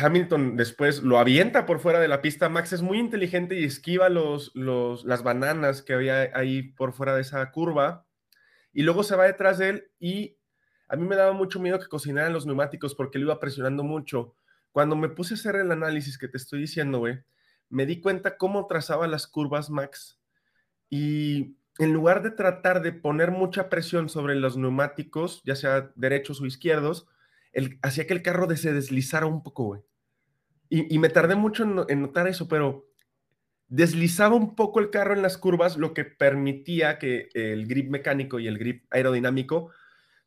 Hamilton después lo avienta por fuera de la pista. Max es muy inteligente y esquiva los, los, las bananas que había ahí por fuera de esa curva. Y luego se va detrás de él y a mí me daba mucho miedo que cocinaran los neumáticos porque lo iba presionando mucho. Cuando me puse a hacer el análisis que te estoy diciendo, güey, me di cuenta cómo trazaba las curvas Max y en lugar de tratar de poner mucha presión sobre los neumáticos, ya sea derechos o izquierdos, hacía que el carro se deslizara un poco, güey. Y, me tardé mucho en, en, notar eso, pero deslizaba un poco el carro en las curvas, lo que permitía que el grip mecánico y el grip aerodinámico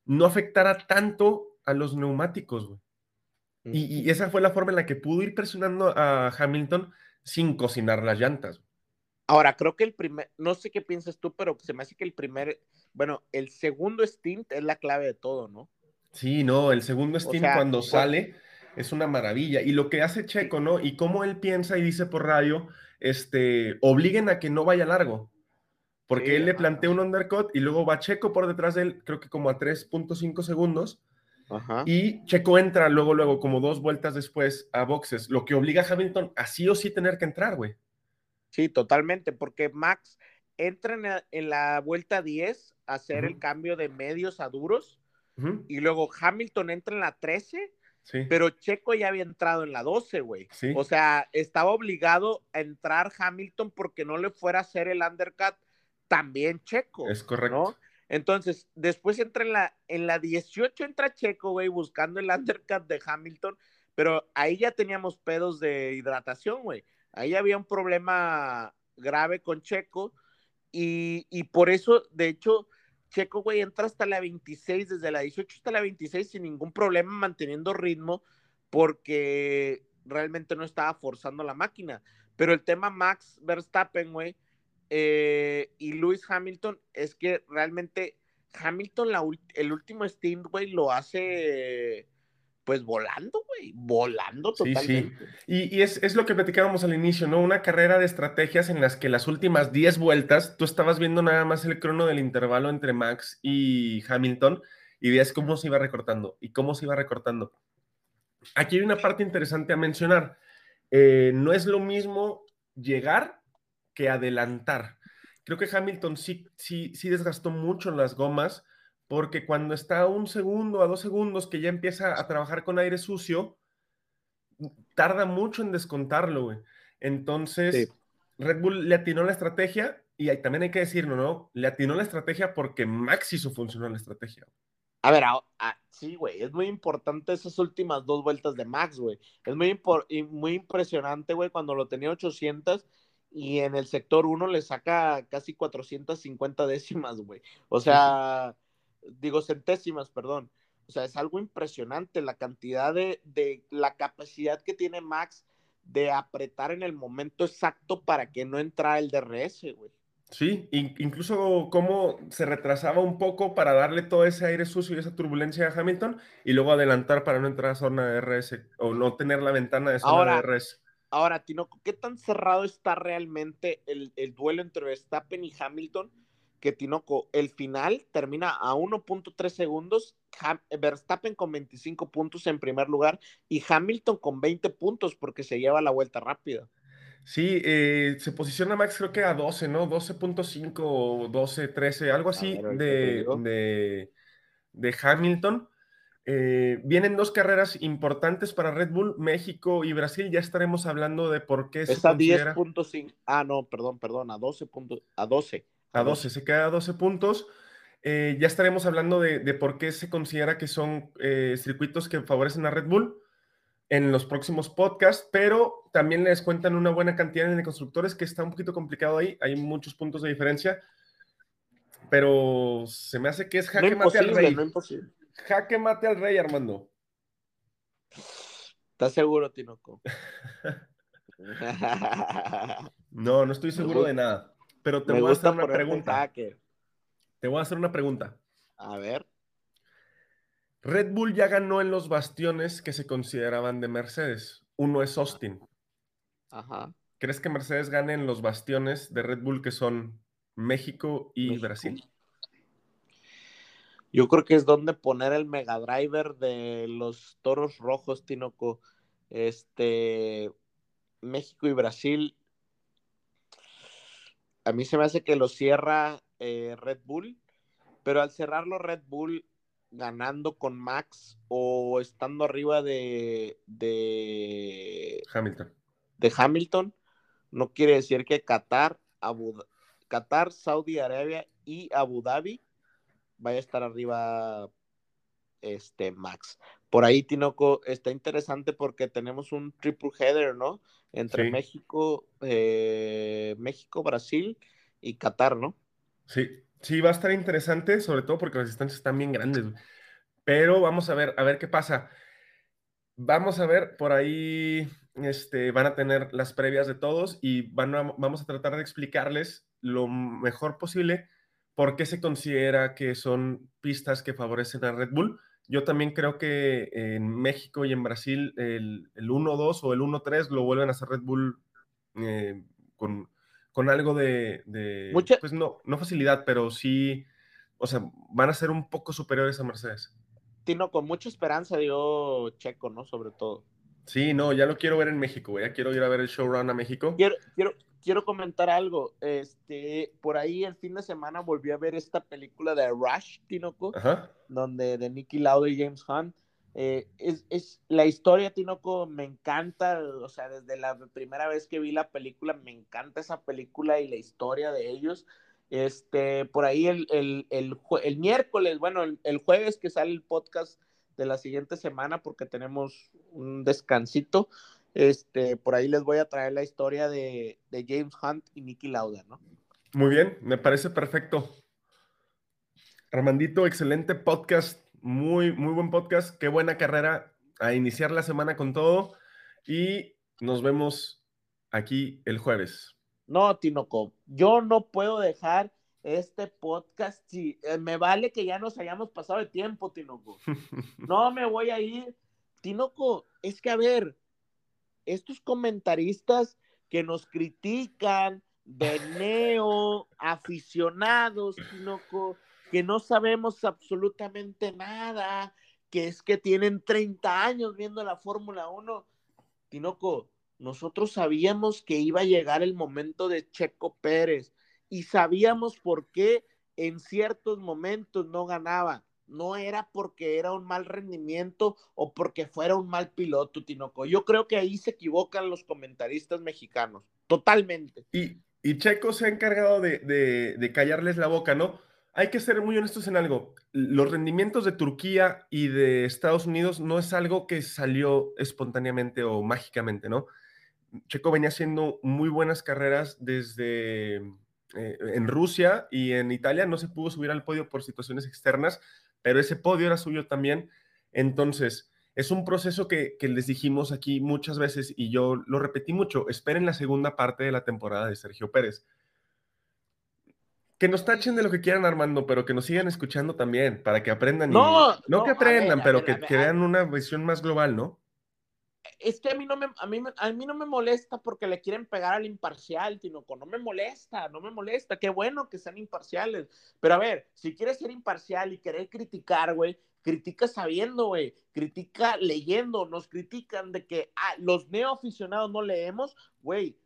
no afectara tanto a los neumáticos, güey. Y, y, esa fue la forma en la que pudo ir presionando a Hamilton sin cocinar las llantas. Ahora, creo que el primer, no sé qué piensas tú, pero se me hace que el primer, bueno, el segundo stint es la clave de todo, ¿no? Sí, no, el segundo stint cuando sale es una maravilla. Y lo que hace Checo, ¿no? Y cómo él piensa y dice por radio, este, obliguen a que no vaya largo. Porque él le plantea un undercut y luego va Checo por detrás de él, creo que como a 3.5 segundos. Y Checo entra luego, luego, como dos vueltas después a boxes, lo que obliga a Hamilton a sí o sí tener que entrar, güey. Sí, totalmente, porque Max entra en la, vuelta 10 a hacer el cambio de medios a duros y luego Hamilton entra en la 13, pero Checo ya había entrado en la 12, güey. O sea, estaba obligado a entrar Hamilton porque no le fuera a hacer el undercut también Checo. Es correcto. Entonces, después entra en la, en la 18, entra Checo, güey, buscando el undercut de Hamilton, pero ahí ya teníamos pedos de hidratación, güey. Ahí había un problema grave con Checo y, y por eso, de hecho, Checo, güey, entra hasta la 26, desde la 18 hasta la 26 sin ningún problema, manteniendo ritmo, porque realmente no estaba forzando la máquina. Pero el tema Max Verstappen, güey, eh, y Lewis Hamilton es que realmente Hamilton, el último stint, güey, lo hace pues volando, güey, volando totalmente. Sí, sí. Y, es, lo que platicábamos al inicio, ¿no? Una carrera de estrategias en las que las últimas 10 vueltas tú estabas viendo nada más el crono del intervalo entre Max y Hamilton y veías cómo se iba recortando y cómo se iba recortando. Aquí hay una parte interesante a mencionar. Eh, no es lo mismo llegar que adelantar. Creo que Hamilton sí, sí, sí desgastó mucho las gomas porque cuando está a un segundo, a dos segundos, que ya empieza a trabajar con aire sucio, tarda mucho en descontarlo, güey. Entonces, Red Bull le atinó la estrategia y también hay que decirlo, ¿no? Le atinó la estrategia porque Max hizo funcionar la estrategia. A ver, sí, güey, es muy importante esas últimas dos vueltas de Max, güey. Es muy, muy impresionante, güey, cuando lo tenía 800 y en el sector 1 le saca casi 450 décimas, güey. O sea, digo centésimas, perdón. O sea, es algo impresionante la cantidad de, de, la capacidad que tiene Max de apretar en el momento exacto para que no entrara el DRS, güey. Sí, incluso cómo se retrasaba un poco para darle todo ese aire sucio y esa turbulencia a Hamilton y luego adelantar para no entrar a zona de DRS o no tener la ventana de zona de DRS. Ahora, Tinoco, ¿qué tan cerrado está realmente el, el duelo entre Verstappen y Hamilton? que Tinoco, el final termina a 1.3 segundos, Verstappen con 25 puntos en primer lugar y Hamilton con 20 puntos porque se lleva la vuelta rápida. Sí, eh, se posiciona Max creo que a 12, ¿no? 12.5 o 12, 13, algo así de, de, Hamilton. Eh, vienen dos carreras importantes para Red Bull, México y Brasil. Ya estaremos hablando de por qué se considera... 10.5. Ah, no, perdón, perdón, a 12 puntos, a 12. A 12, se queda a 12 puntos. Eh, ya estaremos hablando de, por qué se considera que son eh, circuitos que favorecen a Red Bull en los próximos podcasts, pero también les cuentan una buena cantidad de constructores que está un poquito complicado ahí, hay muchos puntos de diferencia, pero se me hace que es jaque mate al rey. Jaque mate al rey, Armando. ¿Estás seguro, Tinoco? [LAUGHS] [LAUGHS] no, no estoy seguro de nada. Pero te voy a hacer una pregunta. Te voy a hacer una pregunta. A ver. Red Bull ya ganó en los bastiones que se consideraban de Mercedes. Uno es Austin. Ajá. ¿Crees que Mercedes gane en los bastiones de Red Bull que son México y Brasil? Yo creo que es donde poner el Mega Driver de los toros rojos, Tinoco. Este, México y Brasil a mí se me hace que lo cierra eh, Red Bull, pero al cerrarlo Red Bull ganando con Max o estando arriba de, de Hamilton. De Hamilton, no quiere decir que Qatar, Qatar, Saudi Arabia y Abu Dhabi vaya a estar arriba este Max. Por ahí, Tinoco, está interesante porque tenemos un triple header, ¿no? Entre México, eh, México, Brasil y Qatar, ¿no? Sí, sí, va a estar interesante, sobre todo porque las distancias están bien grandes. Pero vamos a ver, a ver qué pasa. Vamos a ver, por ahí este, van a tener las previas de todos y van vamos a tratar de explicarles lo mejor posible por qué se considera que son pistas que favorecen a Red Bull. Yo también creo que en México y en Brasil el, el 1-2 o el 1-3 lo vuelven a hacer Red Bull eh, con, con, algo de, de pues no, no facilidad, pero sí, o sea, van a ser un poco superiores a Mercedes. Tino, con mucha esperanza dio Checo, ¿no? Sobre todo. Sí, no, ya lo quiero ver en México, ya quiero ir a ver el showrun a México. Quiero, quiero, quiero comentar algo. Este, por ahí el fin de semana volví a ver esta película de Rush, Tinoco, donde de Nicky Lauda y James Hunt. Eh, es, es, la historia, Tinoco, me encanta, o sea, desde la primera vez que vi la película, me encanta esa película y la historia de ellos. Este, por ahí el, el, el, el miércoles, bueno, el, jueves que sale el podcast de la siguiente semana, porque tenemos un descansito, este, por ahí les voy a traer la historia de, de James Hunt y Nicky Lauda, ¿no? Muy bien, me parece perfecto. Armandito, excelente podcast, muy, muy buen podcast, qué buena carrera a iniciar la semana con todo y nos vemos aquí el jueves. No, Tinoco, yo no puedo dejar este podcast si eh, me vale que ya nos hayamos pasado de tiempo, Tinoco. [LAUGHS] No me voy a ir. Tinoco, es que a ver, estos comentaristas que nos critican de neo aficionados, Tinoco, que no sabemos absolutamente nada, que es que tienen 30 años viendo la Fórmula 1. Tinoco, nosotros sabíamos que iba a llegar el momento de Checo Pérez y sabíamos por qué en ciertos momentos no ganaba. No era porque era un mal rendimiento o porque fuera un mal piloto, Tinoco. Yo creo que ahí se equivocan los comentaristas mexicanos, totalmente. Y, Checo se ha encargado de, callarles la boca, ¿no? Hay que ser muy honestos en algo. Los rendimientos de Turquía y de Estados Unidos no es algo que salió espontáneamente o mágicamente, ¿no? Checo venía haciendo muy buenas carreras desde eh, en Rusia y en Italia. No se pudo subir al podio por situaciones externas, pero ese podio era suyo también. Entonces, es un proceso que, les dijimos aquí muchas veces y yo lo repetí mucho. Esperen la segunda parte de la temporada de Sergio Pérez. Que nos tachen de lo que quieran, Armando, pero que nos sigan escuchando también para que aprendan. No, no, que aprendan, pero que, que vean una visión más global, ¿no? Es que a mí no me, a mí, a mí no me molesta porque le quieren pegar al imparcial, Tinoco. No me molesta, no me molesta. Qué bueno que sean imparciales. Pero a ver, si quieres ser imparcial y querer criticar, güey, critica sabiendo, güey. Critica leyendo. Nos critican de que ah, los neoaficionados no leemos, güey.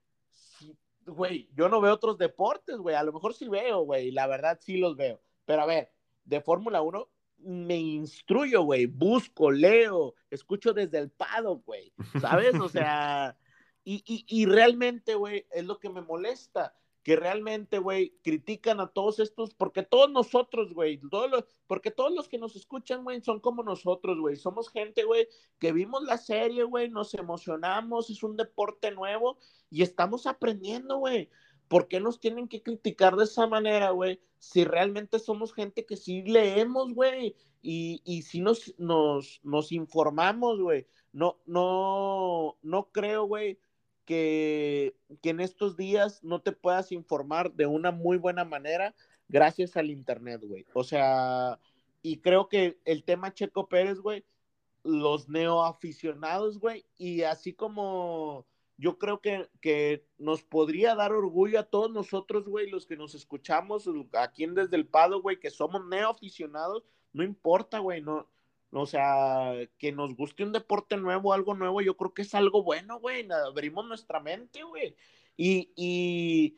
güey, yo no veo otros deportes, güey. A lo mejor sí veo, güey. La verdad sí los veo. Pero a ver, de Fórmula 1, me instruyo, güey, busco, leo, escucho desde el pado, güey, ¿sabes? O sea, [LAUGHS] y, y, y realmente, güey, es lo que me molesta, que realmente, güey, critican a todos estos, porque todos nosotros, güey, todos porque todos los que nos escuchan, güey, son como nosotros, güey, somos gente, güey, que vimos la serie, güey, nos emocionamos, es un deporte nuevo y estamos aprendiendo, güey. ¿Por qué nos tienen que criticar de esa manera, güey? Si realmente somos gente que sí leemos, güey, y, y sí nos, nos, nos informamos, güey. No, no, no creo, güey, que, que en estos días no te puedas informar de una muy buena manera gracias al Internet, güey. O sea, y creo que el tema Checo Pérez, güey, los neoaficionados, güey, y así como yo creo que, que, nos podría dar orgullo a todos nosotros, güey, los que nos escuchamos aquí en Desde el Pado, güey, que somos neoaficionados, no importa, güey, no, o sea, que nos guste un deporte nuevo, algo nuevo, yo creo que es algo bueno, güey, abrimos nuestra mente, güey, y, y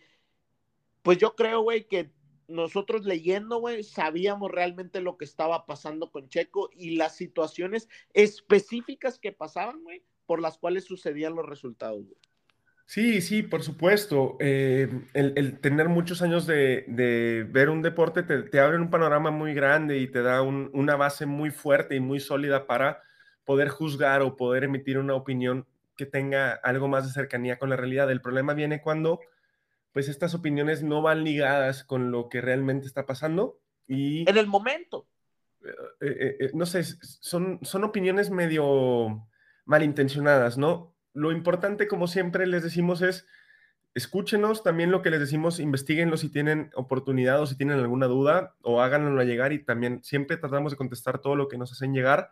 pues yo creo, güey, que nosotros leyendo, güey, sabíamos realmente lo que estaba pasando con Checo y las situaciones específicas que pasaban, güey, por las cuales sucedían los resultados. Sí, sí, por supuesto. Eh, el, tener muchos años de, ver un deporte te, abre un panorama muy grande y te da una base muy fuerte y muy sólida para poder juzgar o poder emitir una opinión que tenga algo más de cercanía con la realidad. El problema viene cuando pues estas opiniones no van ligadas con lo que realmente está pasando y... En el momento. Eh, eh, no sé, son, son opiniones medio malintencionadas, ¿no? lo importante, como siempre les decimos, es escúchenos también lo que les decimos, investiguenlo si tienen oportunidad o si tienen alguna duda o háganlo llegar y también siempre tratamos de contestar todo lo que nos hacen llegar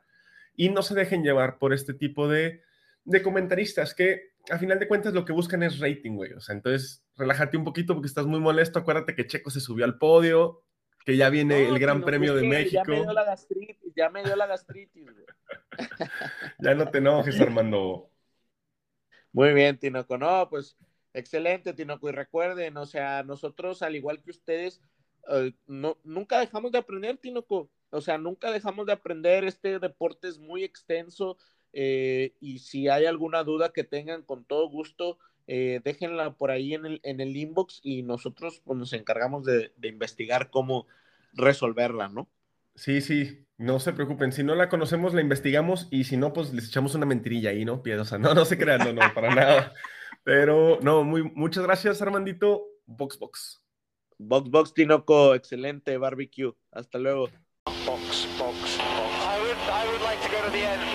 y no se dejen llevar por este tipo de, de comentaristas que a final de cuentas lo que buscan es rating, güey. O sea, entonces relájate un poquito porque estás muy molesto. Acuérdate que Checo se subió al podio, que ya viene el Gran Premio de México. Ya me dio la gastritis, ya me dio la gastritis, güey. [LAUGHS] ya no te enojes, Armando. Muy bien, Tinoco. No, pues excelente, Tinoco. Y recuerden, o sea, nosotros, al igual que ustedes, eh, no, nunca dejamos de aprender, Tinoco. O sea, nunca dejamos de aprender. Este deporte es muy extenso. Eh, y si hay alguna duda que tengan, con todo gusto, eh, déjenla por ahí en el, en el inbox y nosotros pues, nos encargamos de, de investigar cómo resolverla, ¿no? Sí, sí, no se preocupen. Si no la conocemos, la investigamos y si no, pues les echamos una mentirilla ahí, ¿no? Piedosa. No, no se crean, no, no, para nada. Pero no, muy, muchas gracias, Armandito. Box Box. Box Box Tinoco, excelente barbecue. Hasta luego. Box, box, box. I would, I would like to go to the end.